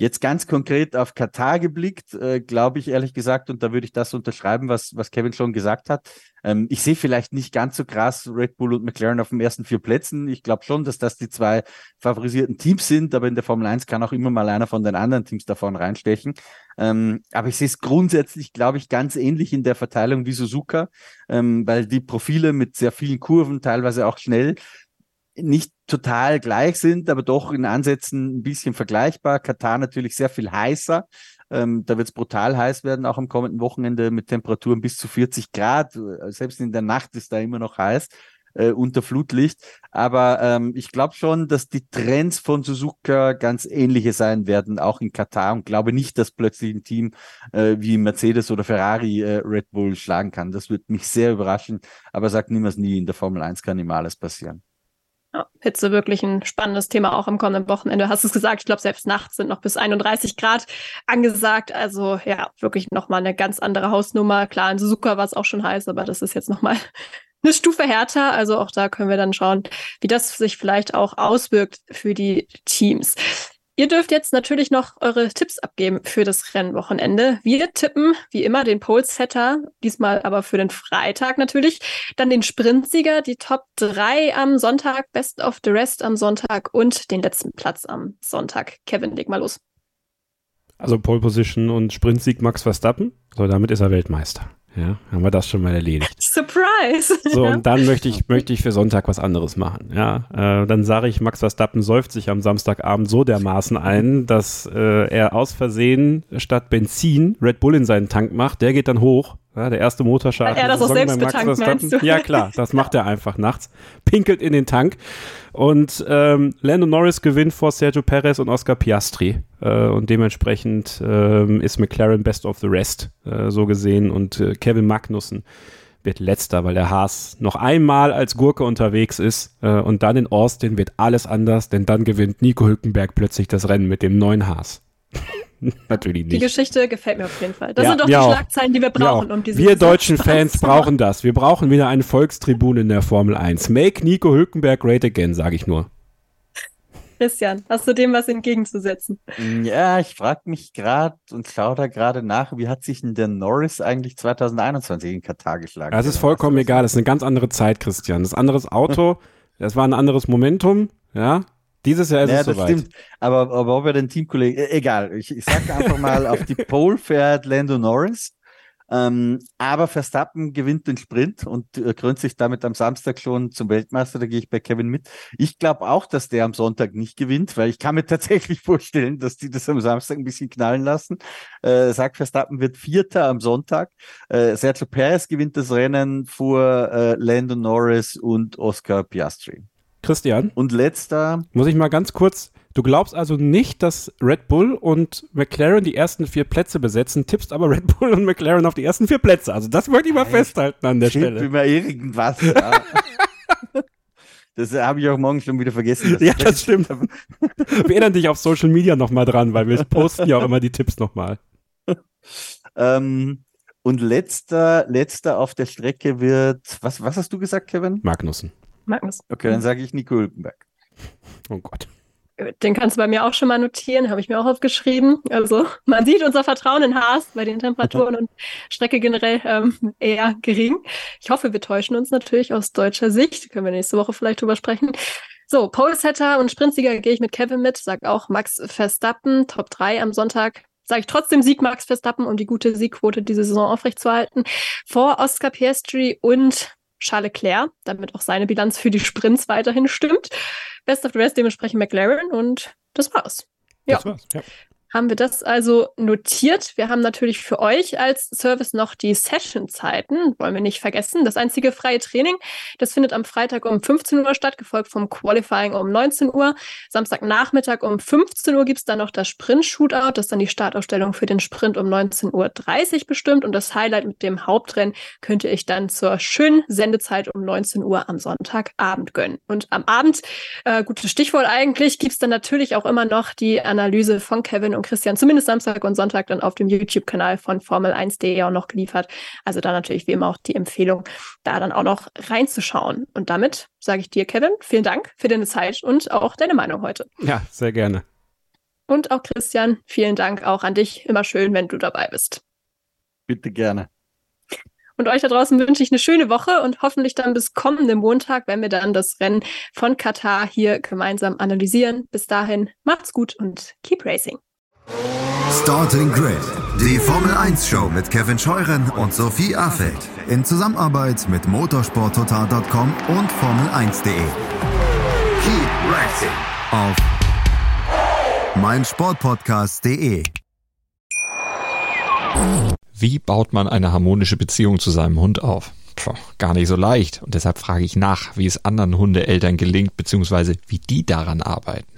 Jetzt ganz konkret auf Katar geblickt, äh, glaube ich ehrlich gesagt, und da würde ich das unterschreiben, was, was Kevin schon gesagt hat. Ähm, ich sehe vielleicht nicht ganz so krass Red Bull und McLaren auf den ersten vier Plätzen. Ich glaube schon, dass das die zwei favorisierten Teams sind, aber in der Formel 1 kann auch immer mal einer von den anderen Teams davon reinstechen. Ähm, aber ich sehe es grundsätzlich, glaube ich, ganz ähnlich in der Verteilung wie Suzuka, ähm, weil die Profile mit sehr vielen Kurven, teilweise auch schnell, nicht total gleich sind, aber doch in Ansätzen ein bisschen vergleichbar. Katar natürlich sehr viel heißer. Ähm, da wird es brutal heiß werden, auch am kommenden Wochenende mit Temperaturen bis zu 40 Grad. Selbst in der Nacht ist da immer noch heiß äh, unter Flutlicht. Aber ähm, ich glaube schon, dass die Trends von Suzuka ganz ähnliche sein werden, auch in Katar. Und glaube nicht, dass plötzlich ein Team äh, wie Mercedes oder Ferrari äh, Red Bull schlagen kann. Das wird mich sehr überraschen. Aber sagt niemals nie, in der Formel 1 kann immer alles passieren. Ja, Hitze wirklich ein spannendes Thema auch am kommenden Wochenende. Hast du es gesagt? Ich glaube, selbst nachts sind noch bis 31 Grad angesagt. Also ja, wirklich nochmal eine ganz andere Hausnummer. Klar, in Suzuka war es auch schon heiß, aber das ist jetzt nochmal eine Stufe härter. Also auch da können wir dann schauen, wie das sich vielleicht auch auswirkt für die Teams. Ihr dürft jetzt natürlich noch eure Tipps abgeben für das Rennwochenende. Wir tippen wie immer den Pole-Setter, diesmal aber für den Freitag natürlich. Dann den Sprintsieger, die Top 3 am Sonntag, Best of the Rest am Sonntag und den letzten Platz am Sonntag. Kevin, leg mal los. Also Pole Position und Sprintsieg Max Verstappen. So, damit ist er Weltmeister. Ja, haben wir das schon mal erledigt. Surprise! So, und dann möchte ich, möchte ich für Sonntag was anderes machen. Ja, äh, dann sage ich, Max Verstappen säuft sich am Samstagabend so dermaßen ein, dass äh, er aus Versehen statt Benzin Red Bull in seinen Tank macht. Der geht dann hoch ja, der erste Motorschaden. Er das auch selbst betankt, meinst du? Ja, klar, das macht er einfach nachts. Pinkelt in den Tank. Und ähm, Lando Norris gewinnt vor Sergio Perez und Oscar Piastri. Äh, und dementsprechend ähm, ist McLaren best of the rest, äh, so gesehen. Und äh, Kevin Magnussen wird letzter, weil der Haas noch einmal als Gurke unterwegs ist. Äh, und dann in Austin wird alles anders, denn dann gewinnt Nico Hülkenberg plötzlich das Rennen mit dem neuen Haas. Natürlich nicht. Die Geschichte gefällt mir auf jeden Fall. Das ja, sind doch die auch. Schlagzeilen, die wir brauchen, um diese Wir deutschen Fans brauchen das. Wir brauchen wieder eine Volkstribune in der Formel 1. Make Nico Hülkenberg great again, sage ich nur. Christian, hast du dem was entgegenzusetzen? Ja, ich frage mich gerade und schaue da gerade nach, wie hat sich denn der Norris eigentlich 2021 in Katar geschlagen? Das ist vollkommen egal, das ist eine ganz andere Zeit, Christian. Das ist ein anderes Auto, das war ein anderes Momentum, ja. Dieses Jahr ist ja, es soweit. Stimmt. Aber, aber ob er den Teamkollegen, äh, egal, ich, ich sage einfach mal, auf die Pole fährt Lando Norris. Ähm, aber Verstappen gewinnt den Sprint und äh, krönt sich damit am Samstag schon zum Weltmeister. Da gehe ich bei Kevin mit. Ich glaube auch, dass der am Sonntag nicht gewinnt, weil ich kann mir tatsächlich vorstellen, dass die das am Samstag ein bisschen knallen lassen. Äh, sagt Verstappen wird Vierter am Sonntag. Äh, Sergio Perez gewinnt das Rennen vor äh, Lando Norris und Oscar Piastri. Christian. Und letzter. Muss ich mal ganz kurz. Du glaubst also nicht, dass Red Bull und McLaren die ersten vier Plätze besetzen, tippst aber Red Bull und McLaren auf die ersten vier Plätze. Also das wollte ich mal festhalten an der Stelle. Immer irgendwas. Ja. Das habe ich auch morgen schon wieder vergessen. Ja, das stimmt. wir erinnern dich auf Social Media nochmal dran, weil wir posten ja auch immer die Tipps nochmal. ähm, und letzter, letzter auf der Strecke wird, was, was hast du gesagt, Kevin? Magnussen. Magnus. Okay, dann sage ich Nico Hülkenberg. Oh Gott. Den kannst du bei mir auch schon mal notieren, habe ich mir auch aufgeschrieben. Also man sieht unser Vertrauen in Haas bei den Temperaturen und Strecke generell ähm, eher gering. Ich hoffe, wir täuschen uns natürlich aus deutscher Sicht. Können wir nächste Woche vielleicht drüber sprechen. So, Pole-Setter und Sprintsieger gehe ich mit Kevin mit, sag auch Max Verstappen, Top 3 am Sonntag. Sage ich trotzdem Sieg Max Verstappen, um die gute Siegquote diese Saison aufrechtzuerhalten. Vor Oscar Piastri und Charles Leclerc, damit auch seine Bilanz für die Sprints weiterhin stimmt. Best of the Rest dementsprechend McLaren und das war's. Ja. Das war's, ja haben wir das also notiert. Wir haben natürlich für euch als Service noch die Session-Zeiten, wollen wir nicht vergessen. Das einzige freie Training, das findet am Freitag um 15 Uhr statt, gefolgt vom Qualifying um 19 Uhr. Samstagnachmittag um 15 Uhr gibt es dann noch das Sprint-Shootout, das dann die Startausstellung für den Sprint um 19.30 Uhr bestimmt. Und das Highlight mit dem Hauptrennen könnte ich dann zur schönen Sendezeit um 19 Uhr am Sonntagabend gönnen. Und am Abend, äh, gutes Stichwort eigentlich, gibt es dann natürlich auch immer noch die Analyse von Kevin und Christian zumindest Samstag und Sonntag dann auf dem YouTube-Kanal von Formel1.de auch noch geliefert. Also da natürlich wie immer auch die Empfehlung, da dann auch noch reinzuschauen. Und damit sage ich dir, Kevin, vielen Dank für deine Zeit und auch deine Meinung heute. Ja, sehr gerne. Und auch Christian, vielen Dank auch an dich. Immer schön, wenn du dabei bist. Bitte gerne. Und euch da draußen wünsche ich eine schöne Woche und hoffentlich dann bis kommenden Montag, wenn wir dann das Rennen von Katar hier gemeinsam analysieren. Bis dahin, macht's gut und keep racing. Starting Grid, die Formel 1 Show mit Kevin Scheuren und Sophie Affeld in Zusammenarbeit mit motorsporttotal.com und Formel1.de. Keep racing auf meinsportpodcast.de. Wie baut man eine harmonische Beziehung zu seinem Hund auf? Puh, gar nicht so leicht und deshalb frage ich nach, wie es anderen Hundeeltern gelingt bzw. wie die daran arbeiten.